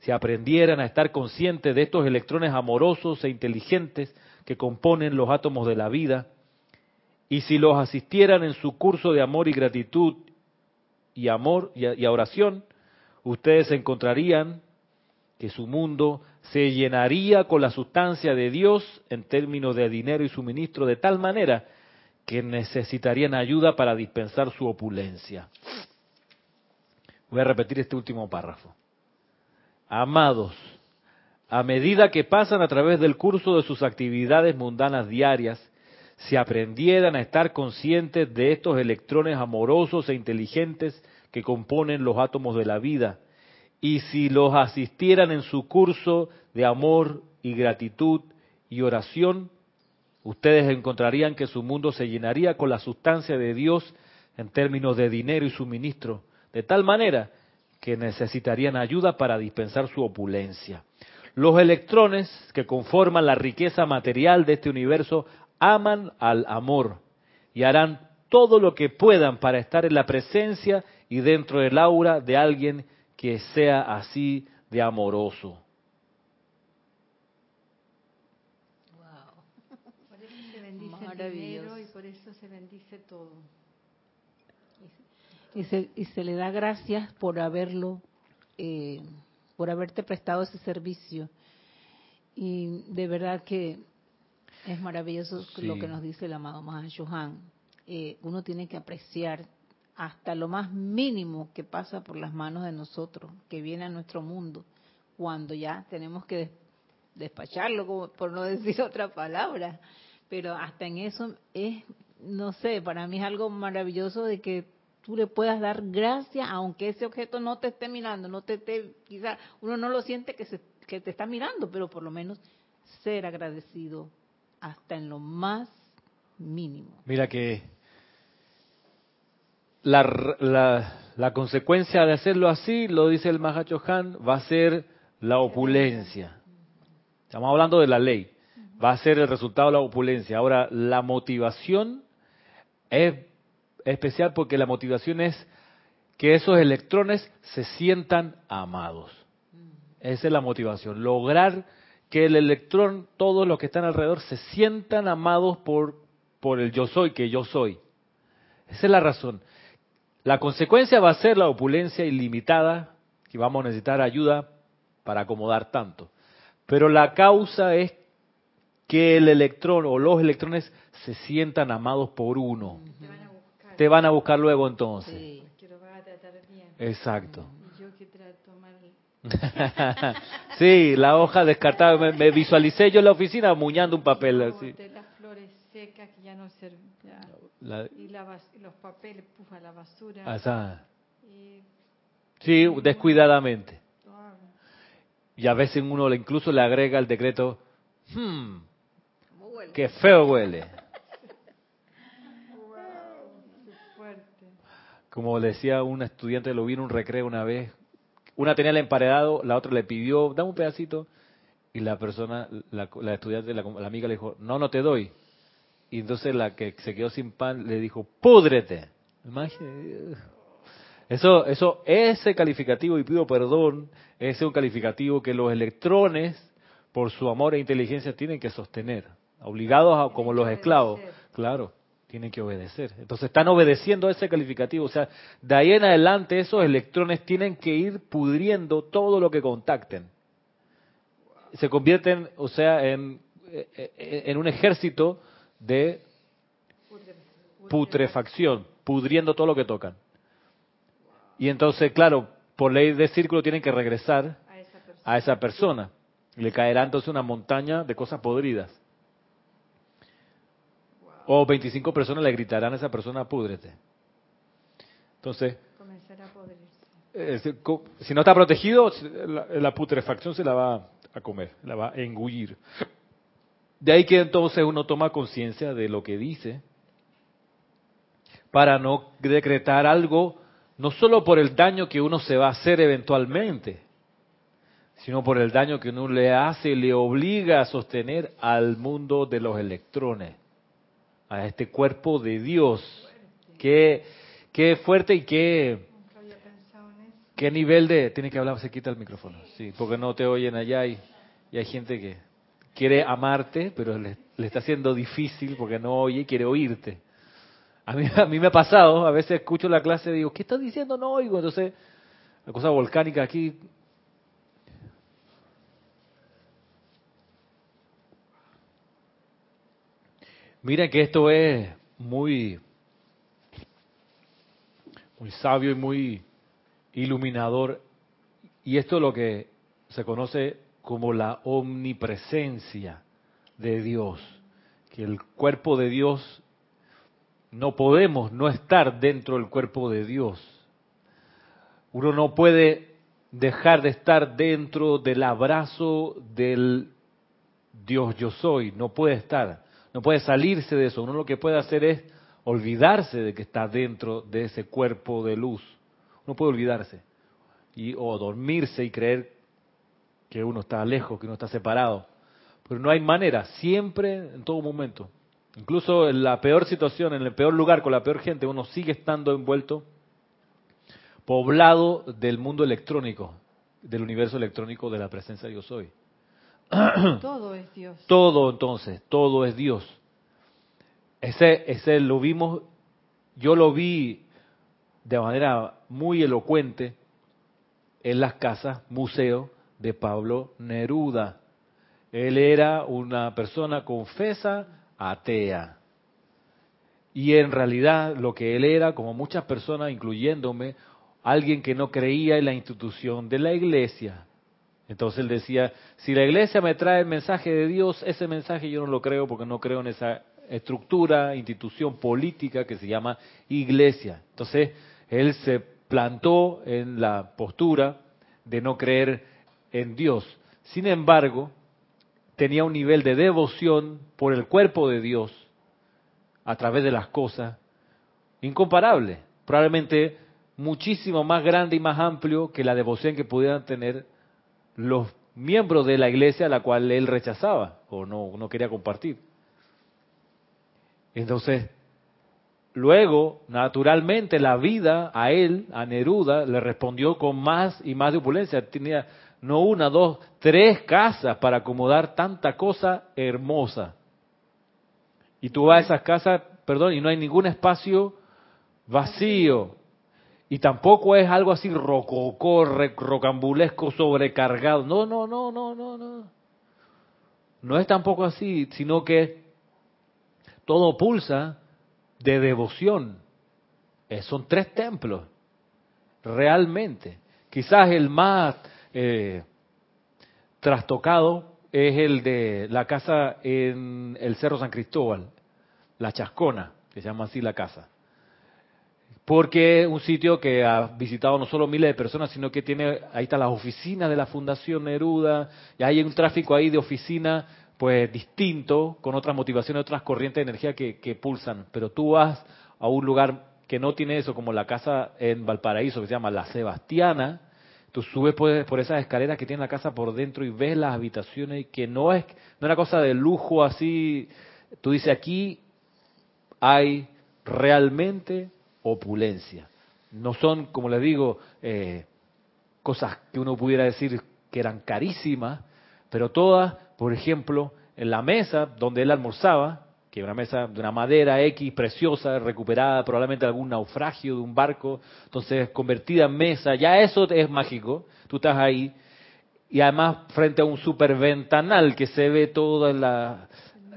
si aprendieran a estar conscientes de estos electrones amorosos e inteligentes que componen los átomos de la vida, y si los asistieran en su curso de amor y gratitud y amor y, oración, ustedes encontrarían que su mundo se llenaría con la sustancia de Dios en términos de dinero y suministro de tal manera que necesitarían ayuda para dispensar su opulencia. Voy a repetir este último párrafo. Amados, a medida que pasan a través del curso de sus actividades mundanas diarias, si aprendieran a estar conscientes de estos electrones amorosos e inteligentes que componen los átomos de la vida, y si los asistieran en su curso de amor y gratitud y oración, ustedes encontrarían que su mundo se llenaría con la sustancia de Dios en términos de dinero y suministro, de tal manera que necesitarían ayuda para dispensar su opulencia. Los electrones que conforman la riqueza material de este universo aman al amor y harán todo lo que puedan para estar en la presencia y dentro del aura de alguien que sea así de amoroso. Wow. Por eso se bendice el dinero y por eso se bendice todo. Y se, y se le da gracias por haberlo, eh, por haberte prestado ese servicio. Y de verdad que es maravilloso lo que nos dice el amado Mahashohan. Eh, uno tiene que apreciar hasta lo más mínimo que pasa por las manos de nosotros, que viene a nuestro mundo, cuando ya tenemos que despacharlo, por no decir [laughs] otra palabra. Pero hasta en eso es, no sé, para mí es algo maravilloso de que tú le puedas dar gracias, aunque ese objeto no te esté mirando, no te esté, quizás uno no lo siente que, se, que te está mirando, pero por lo menos ser agradecido hasta en lo más mínimo. Mira que la, la, consecuencia de hacerlo así, lo dice el Han, va a ser la opulencia. Estamos hablando de la ley. Va a ser el resultado de la opulencia. Ahora, la motivación es especial porque la motivación es que esos electrones se sientan amados. Esa es la motivación. Lograr que el electrón, todos los que están alrededor, se sientan amados por, por el yo soy que yo soy. Esa es la razón. La consecuencia va a ser la opulencia ilimitada, que vamos a necesitar ayuda para acomodar tanto. Pero la causa es que el electrón o los electrones se sientan amados por uno. Te van a buscar, Te van a buscar luego entonces. Sí. Exacto. [laughs] sí, la hoja descartada. Me, visualicé yo en la oficina muñando un papel así. las flores secas que ya no y los papeles a la basura. Ah, sí, descuidadamente. Y a veces uno incluso le agrega el decreto, hmm, qué feo huele. [laughs] Como decía una estudiante, lo vi en un recreo una vez. Una tenía el emparedado, la otra le pidió, dame un pedacito. Y la persona, la, estudiante, la, la amiga le dijo, no, no te doy. Y entonces la que se quedó sin pan le dijo, púdrete. Eso, eso, ese calificativo, y pido perdón, ese es un calificativo que los electrones, por su amor e inteligencia, tienen que sostener, obligados a, como los esclavos. Claro, tienen que obedecer. Entonces están obedeciendo a ese calificativo. O sea, de ahí en adelante esos electrones tienen que ir pudriendo todo lo que contacten. Se convierten, o sea, en, en un ejército de putrefacción, pudriendo todo lo que tocan. Y entonces, claro, por ley de círculo tienen que regresar a esa persona. Y le caerá entonces una montaña de cosas podridas. O 25 personas le gritarán a esa persona, púdrete. Entonces, eh, si no está protegido, la, putrefacción se la va a comer, la va a engullir. De ahí que entonces uno toma conciencia de lo que dice para no decretar algo, no solo por el daño que uno se va a hacer eventualmente, sino por el daño que uno le hace, le obliga a sostener al mundo de los electrones a este cuerpo de Dios. Qué, qué fuerte y qué, qué nivel de... Tiene que hablar, se quita el micrófono, sí, porque no te oyen allá y, y hay gente que quiere amarte, pero le, está haciendo difícil porque no oye y quiere oírte. A mí, [laughs] a mí me ha pasado, a veces escucho la clase y digo, ¿qué estás diciendo? No oigo. Entonces, la cosa volcánica aquí, Miren que esto es muy, muy sabio y muy iluminador. Y esto es lo que se conoce como la omnipresencia de Dios. Que el cuerpo de Dios, no podemos no estar dentro del cuerpo de Dios. Uno no puede dejar de estar dentro del abrazo del Dios yo soy, no puede estar no puede salirse de eso. Uno lo que puede hacer es olvidarse de que está dentro de ese cuerpo de luz. Uno puede olvidarse y o dormirse y creer que uno está lejos, que uno está separado. Pero no hay manera, siempre, en todo momento. Incluso en la peor situación, en el peor lugar, con la peor gente, uno sigue estando envuelto, poblado del mundo electrónico, del universo electrónico de la presencia de Yo Soy. [clears throat] Todo es Dios. Todo entonces, todo es Dios. Ese, ese lo vimos, yo lo vi de manera muy elocuente en las casas, museo de Pablo Neruda. Él era una persona confesa atea. Y en realidad lo que él era, como muchas personas, incluyéndome, alguien que no creía en la institución de la iglesia, entonces él decía, si la iglesia me trae el mensaje de Dios, ese mensaje yo no lo creo porque no creo en esa estructura, institución política que se llama iglesia. Entonces él se plantó en la postura de no creer en Dios. Sin embargo, tenía un nivel de devoción por el cuerpo de Dios a través de las cosas incomparable, probablemente muchísimo más grande y más amplio que la devoción que pudieran tener los miembros de la iglesia a la cual él rechazaba o no, no quería compartir. Entonces, luego, naturalmente, la vida a él, a Neruda, le respondió con más y más de opulencia. Tenía no una, dos, tres casas para acomodar tanta cosa hermosa. Y tú vas a esas casas, perdón, y no hay ningún espacio vacío. Y tampoco es algo así rococó, rocambulesco, sobrecargado. No, no, no, no, no, no. No es tampoco así, sino que todo pulsa de devoción. Eh, son tres templos, realmente. Quizás el más eh, trastocado es el de la casa en el Cerro San Cristóbal, la Chascona, que se llama así la casa porque es un sitio que ha visitado no solo miles de personas, sino que tiene, ahí están las oficinas de la Fundación Neruda, y hay un tráfico ahí de oficinas pues distinto, con otras motivaciones, otras corrientes de energía que, que pulsan. Pero tú vas a un lugar que no tiene eso, como la casa en Valparaíso, que se llama La Sebastiana, tú subes por, por, esas escaleras que tiene la casa por dentro y ves las habitaciones que no es, no una cosa de lujo así, tú dices aquí hay realmente opulencia. No son, como les digo, eh, cosas que uno pudiera decir que eran carísimas, pero todas, por ejemplo, en la mesa donde él almorzaba, que una mesa de una madera X preciosa, recuperada probablemente de algún naufragio de un barco, entonces convertida en mesa, ya eso es mágico, tú estás ahí, y además frente a un super ventanal que se ve todo en la...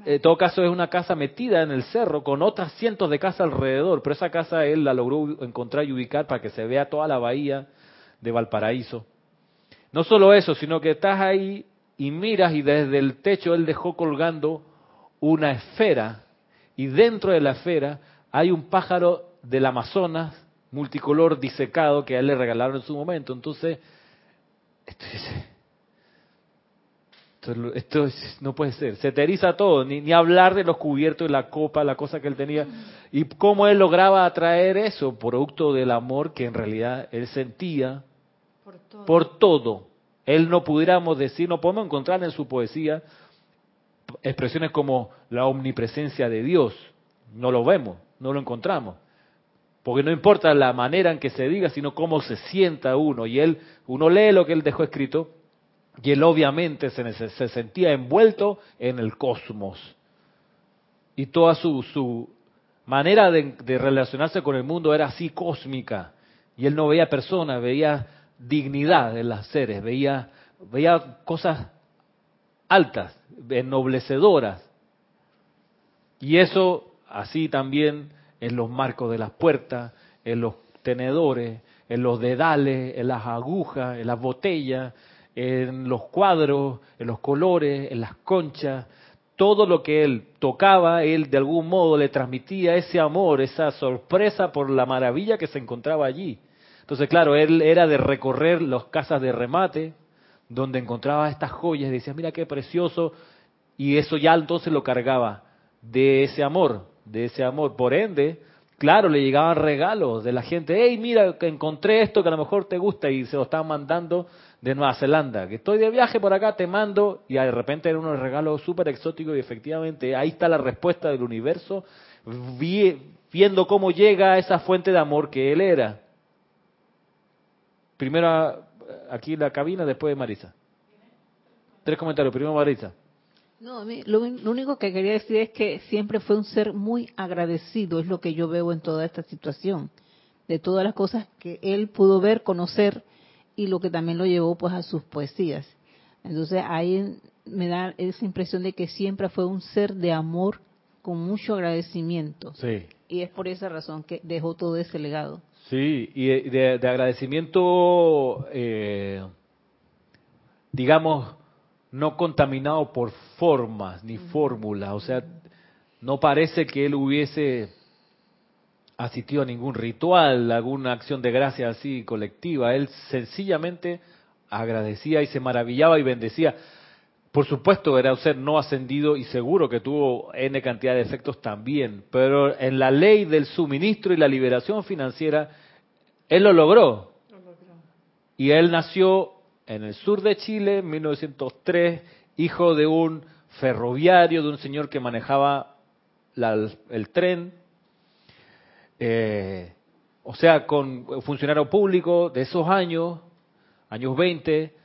En todo caso es una casa metida en el cerro con otras cientos de casas alrededor, pero esa casa él la logró encontrar y ubicar para que se vea toda la bahía de Valparaíso. No solo eso, sino que estás ahí y miras y desde el techo él dejó colgando una esfera y dentro de la esfera hay un pájaro del Amazonas multicolor disecado que a él le regalaron en su momento. Entonces, esto, esto, no puede ser. Se te todo, ni, ni hablar de los cubiertos de la copa, la cosa que él tenía. Y cómo él lograba atraer eso, producto del amor que en realidad él sentía por todo. Por todo. Él no pudiéramos decir, no podemos encontrar en su poesía expresiones como la omnipresencia de Dios. No lo vemos, no lo encontramos. Porque no importa la manera en que se diga, sino cómo se sienta uno. Y él, uno lee lo que él dejó escrito, y él obviamente se, se sentía envuelto en el cosmos. Y toda su, su manera de, relacionarse con el mundo era así cósmica. Y él no veía personas, veía dignidad en las seres, veía, veía cosas altas, ennoblecedoras. Y eso así también en los marcos de las puertas, en los tenedores, en los dedales, en las agujas, en las botellas, en los cuadros, en los colores, en las conchas, todo lo que él tocaba, él de algún modo le transmitía ese amor, esa sorpresa por la maravilla que se encontraba allí. Entonces, claro, él era de recorrer las casas de remate, donde encontraba estas joyas y decía, mira qué precioso, y eso ya entonces lo cargaba de ese amor, de ese amor. Por ende, claro, le llegaban regalos de la gente, hey, mira, que encontré esto que a lo mejor te gusta, y se lo estaban mandando de Nueva Zelanda, que estoy de viaje por acá, te mando, y de repente era unos regalos súper exóticos, y efectivamente ahí está la respuesta del universo, viendo cómo llega esa fuente de amor que él era. Primero aquí en la cabina, después de Marisa. Tres comentarios. Primero Marisa. No, lo, único que quería decir es que siempre fue un ser muy agradecido, es lo que yo veo en toda esta situación, de todas las cosas que él pudo ver, conocer y lo que también lo llevó pues a sus poesías. Entonces ahí me da esa impresión de que siempre fue un ser de amor con mucho agradecimiento. Sí. Y es por esa razón que dejó todo ese legado. Sí, y de, agradecimiento, eh, digamos, no contaminado por formas ni fórmulas. O sea, no parece que él hubiese asistido a ningún ritual, alguna acción de gracia así colectiva. Él sencillamente agradecía y se maravillaba y bendecía. Por supuesto, era un ser no ascendido y seguro que tuvo N cantidad de efectos también, pero en la ley del suministro y la liberación financiera, él lo logró. Y él nació en el sur de Chile en 1903, hijo de un ferroviario, de un señor que manejaba el tren, eh, o sea, con funcionario público de esos años, años 20,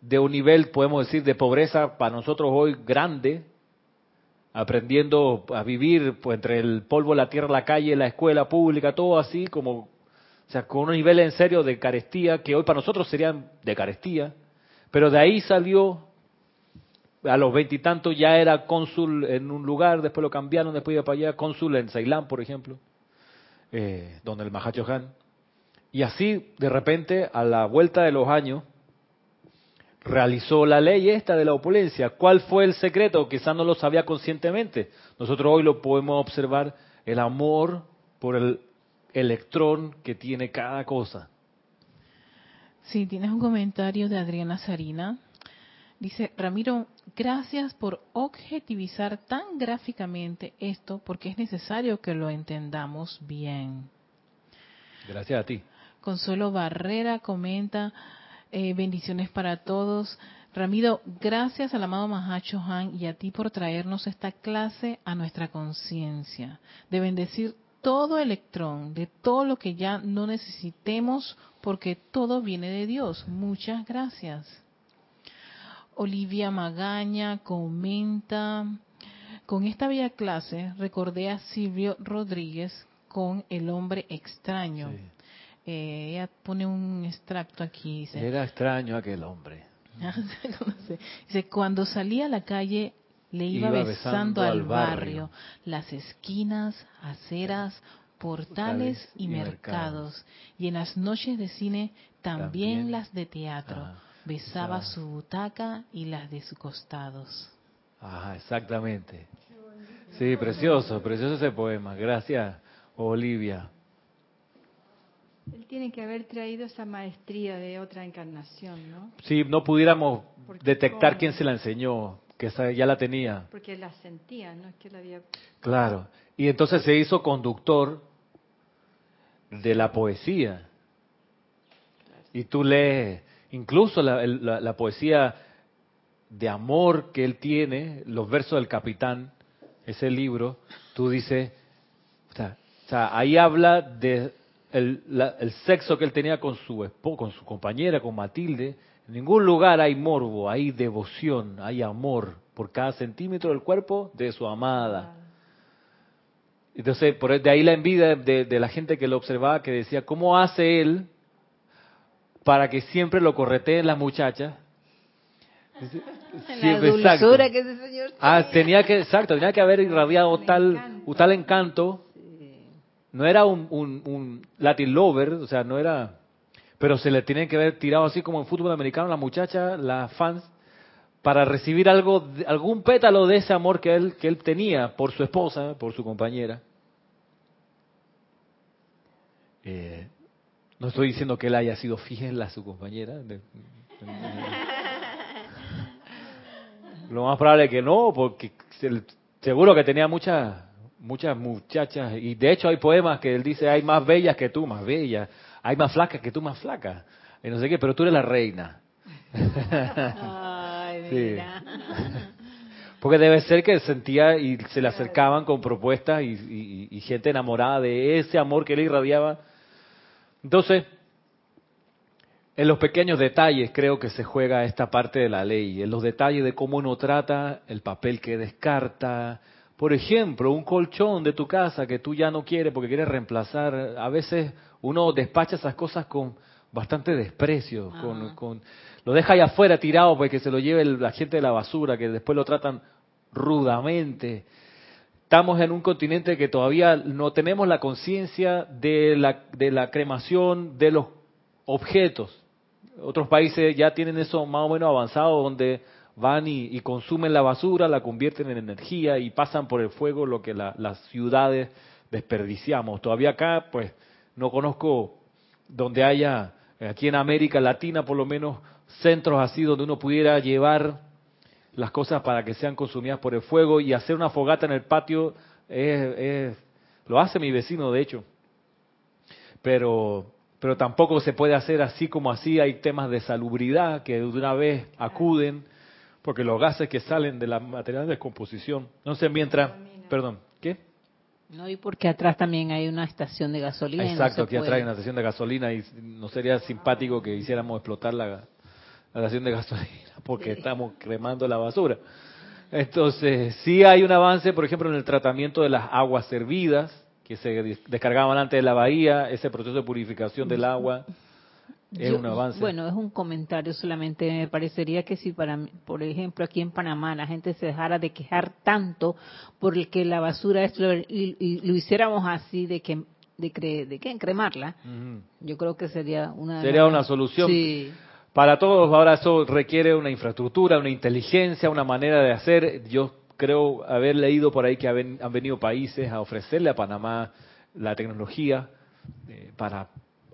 de un nivel, podemos decir, de pobreza para nosotros hoy grande, aprendiendo a vivir pues, entre el polvo, la tierra, la calle, la escuela pública, todo así como, o sea, con un nivel en serio de carestía, que hoy para nosotros serían de carestía, pero de ahí salió, a los veintitantos ya era cónsul en un lugar, después lo cambiaron, después iba para allá, cónsul en Ceilán, por ejemplo, eh, donde el Mahacho Han. Y así, de repente, a la vuelta de los años, realizó la ley esta de la opulencia. ¿Cuál fue el secreto? Quizás no lo sabía conscientemente. Nosotros hoy lo podemos observar, el amor por el electrón que tiene cada cosa. Sí, tienes un comentario de Adriana Sarina. Dice, Ramiro, gracias por objetivizar tan gráficamente esto porque es necesario que lo entendamos bien. Gracias a ti. Consuelo Barrera comenta, eh, bendiciones para todos. Ramiro, gracias al amado Mahacho Han y a ti por traernos esta clase a nuestra conciencia, de bendecir todo electrón, de todo lo que ya no necesitemos, porque todo viene de Dios. Muchas gracias. Olivia Magaña comenta, Con esta bella clase recordé a Silvio Rodríguez con El hombre extraño. Eh, ella pone un extracto aquí. Dice, Era extraño aquel hombre. [laughs] dice, cuando salía a la calle le iba, besando, al barrio, las esquinas, aceras, portales y, mercados. Y en las noches de cine también, las de teatro. Ah, besaba su butaca y las de sus costados. Ah, exactamente. Sí, precioso, precioso ese poema. Gracias, Olivia. Él tiene que haber traído esa maestría de otra encarnación, ¿no? Sí, no pudiéramos detectar quién se la enseñó, que ya la tenía. Porque la sentía, ¿no? Es que la había... Claro. Y entonces se hizo conductor de la poesía. Y tú lees incluso la, poesía de amor que él tiene, los versos del capitán, ese libro, tú dices, o sea, ahí habla de el, sexo que él tenía con su, con su compañera, con Matilde. En ningún lugar hay morbo, hay devoción, hay amor por cada centímetro del cuerpo de su amada. Entonces, por de ahí la envidia de, la gente que lo observaba, que decía, ¿cómo hace él para que siempre lo correteen las muchachas? [laughs] la dulzura que ese señor Ah, tenía que, exacto, tenía que haber irradiado tal, tal encanto. No era un, un, Latin lover, o sea, no era... Pero se le tienen que haber tirado así como en fútbol americano las muchachas, las fans, para recibir algo, algún pétalo de ese amor que él, que él tenía por su esposa, por su compañera. Eh, no estoy diciendo que él haya sido fiel a su compañera. Lo más probable es que no, porque seguro que tenía muchas muchas muchachas y de hecho hay poemas que él dice hay más bellas que tú, más bellas, hay más flacas que tú, más flacas, y no sé qué, pero tú eres la reina. Ay, [laughs] [laughs] Porque debe ser que sentía y se le acercaban con propuestas y gente enamorada de ese amor que él irradiaba entonces, en los pequeños detalles creo que se juega esta parte de la ley, en los detalles de cómo uno trata el papel que descarta. Por ejemplo, un colchón de tu casa que tú ya no quieres porque quieres reemplazar. A veces uno despacha esas cosas con bastante desprecio, con, con, lo deja ahí afuera tirado porque se lo lleve la gente de la basura, que después lo tratan rudamente. Estamos en un continente que todavía no tenemos la conciencia de la, de la cremación de los objetos. Otros países ya tienen eso más o menos avanzado, donde van y, consumen la basura, la convierten en energía y pasan por el fuego lo que las ciudades desperdiciamos. Todavía acá, pues, no conozco donde haya, aquí en América Latina por lo menos, centros así donde uno pudiera llevar las cosas para que sean consumidas por el fuego y hacer una fogata en el patio es, lo hace mi vecino de hecho pero pero tampoco se puede hacer así como así hay temas de salubridad que de una vez acuden porque los gases que salen de la material de descomposición no sé mientras perdón qué no y porque atrás también hay una estación de gasolina exacto aquí atrás hay una estación de gasolina y no sería simpático que hiciéramos explotar la la estación de gasolina porque estamos cremando la basura. Entonces, sí hay un avance, por ejemplo, en el tratamiento de las aguas servidas, que se descargaban antes de la bahía, ese proceso de purificación del agua. Es un avance. Bueno, es un comentario solamente. Me parecería que si, para, por ejemplo, aquí en Panamá la gente se dejara de quejar tanto por el que la basura es y, lo hiciéramos así de que de, cre, de que cremarla, yo creo que sería una sería una solución. Sí. Para todos ahora eso requiere una infraestructura, una inteligencia, una manera de hacer. Yo creo haber leído por ahí que han venido países a ofrecerle a Panamá la tecnología eh, para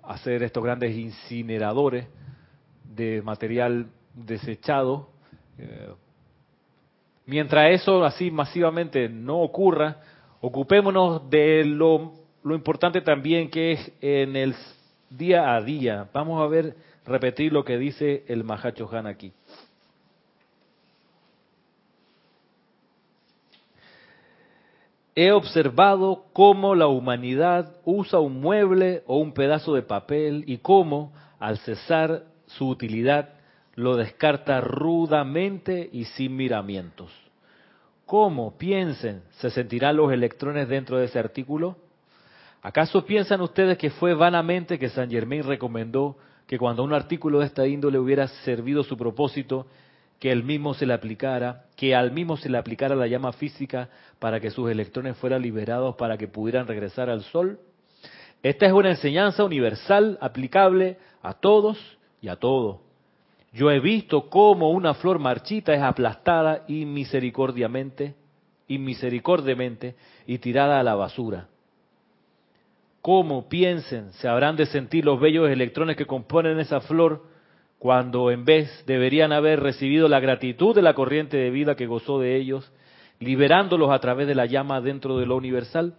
hacer estos grandes incineradores de material desechado. Eh, mientras eso así masivamente no ocurra, ocupémonos de lo, lo importante también que es en el día a día. Vamos a ver repetir lo que dice el Mahacho Han aquí. He observado cómo la humanidad usa un mueble o un pedazo de papel y cómo, al cesar su utilidad, lo descarta rudamente y sin miramientos. ¿Cómo, piensen, se sentirán los electrones dentro de ese artículo? ¿Acaso piensan ustedes que fue vanamente que San Germain recomendó que cuando un artículo de esta índole hubiera servido su propósito, que él mismo se le aplicara, que al mismo se le aplicara la llama física para que sus electrones fueran liberados para que pudieran regresar al Sol? Esta es una enseñanza universal aplicable a todos y a todo. Yo he visto cómo una flor marchita es aplastada inmisericordiamente, inmisericordiamente y tirada a la basura. ¿Cómo piensen se habrán de sentir los bellos electrones que componen esa flor cuando en vez deberían haber recibido la gratitud de la corriente de vida que gozó de ellos, liberándolos a través de la llama dentro de lo universal?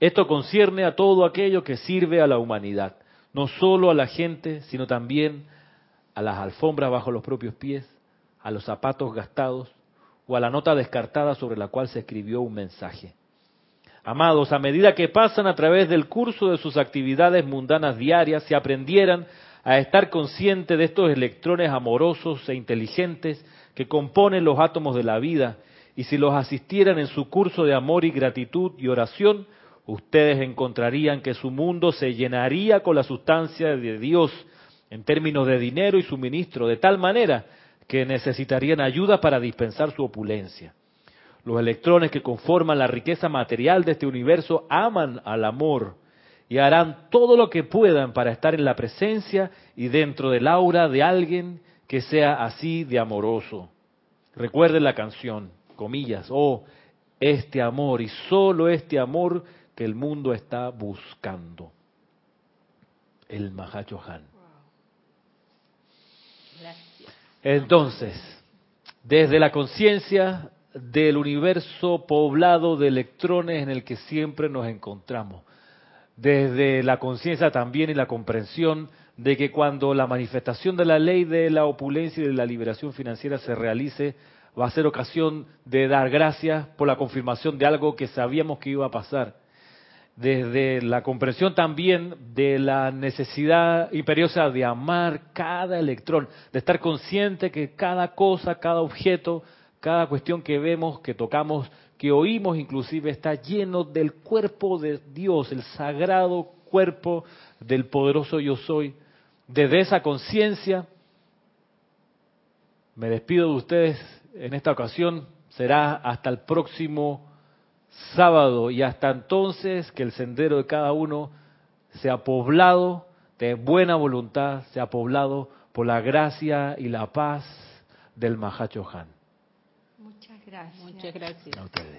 Esto concierne a todo aquello que sirve a la humanidad, no solo a la gente, sino también a las alfombras bajo los propios pies, a los zapatos gastados o a la nota descartada sobre la cual se escribió un mensaje. Amados, a medida que pasan a través del curso de sus actividades mundanas diarias, si aprendieran a estar conscientes de estos electrones amorosos e inteligentes que componen los átomos de la vida, y si los asistieran en su curso de amor y gratitud y oración, ustedes encontrarían que su mundo se llenaría con la sustancia de Dios en términos de dinero y suministro, de tal manera que necesitarían ayuda para dispensar su opulencia. Los electrones que conforman la riqueza material de este universo aman al amor y harán todo lo que puedan para estar en la presencia y dentro del aura de alguien que sea así de amoroso. Recuerden la canción, comillas, oh, este amor y solo este amor que el mundo está buscando. El Mahachohan. Entonces, desde la conciencia del universo poblado de electrones en el que siempre nos encontramos, desde la conciencia también y la comprensión de que cuando la manifestación de la ley de la opulencia y de la liberación financiera se realice, va a ser ocasión de dar gracias por la confirmación de algo que sabíamos que iba a pasar. Desde la comprensión también de la necesidad imperiosa de amar cada electrón, de estar consciente que cada cosa, cada objeto, cada cuestión que vemos, que tocamos, que oímos inclusive, está lleno del cuerpo de Dios, el sagrado cuerpo del poderoso yo soy. Desde esa conciencia, me despido de ustedes en esta ocasión, será hasta el próximo sábado y hasta entonces que el sendero de cada uno sea poblado de buena voluntad, sea poblado por la gracia y la paz del Mahachohan. Muchas gracias. Muchas gracias. A ustedes.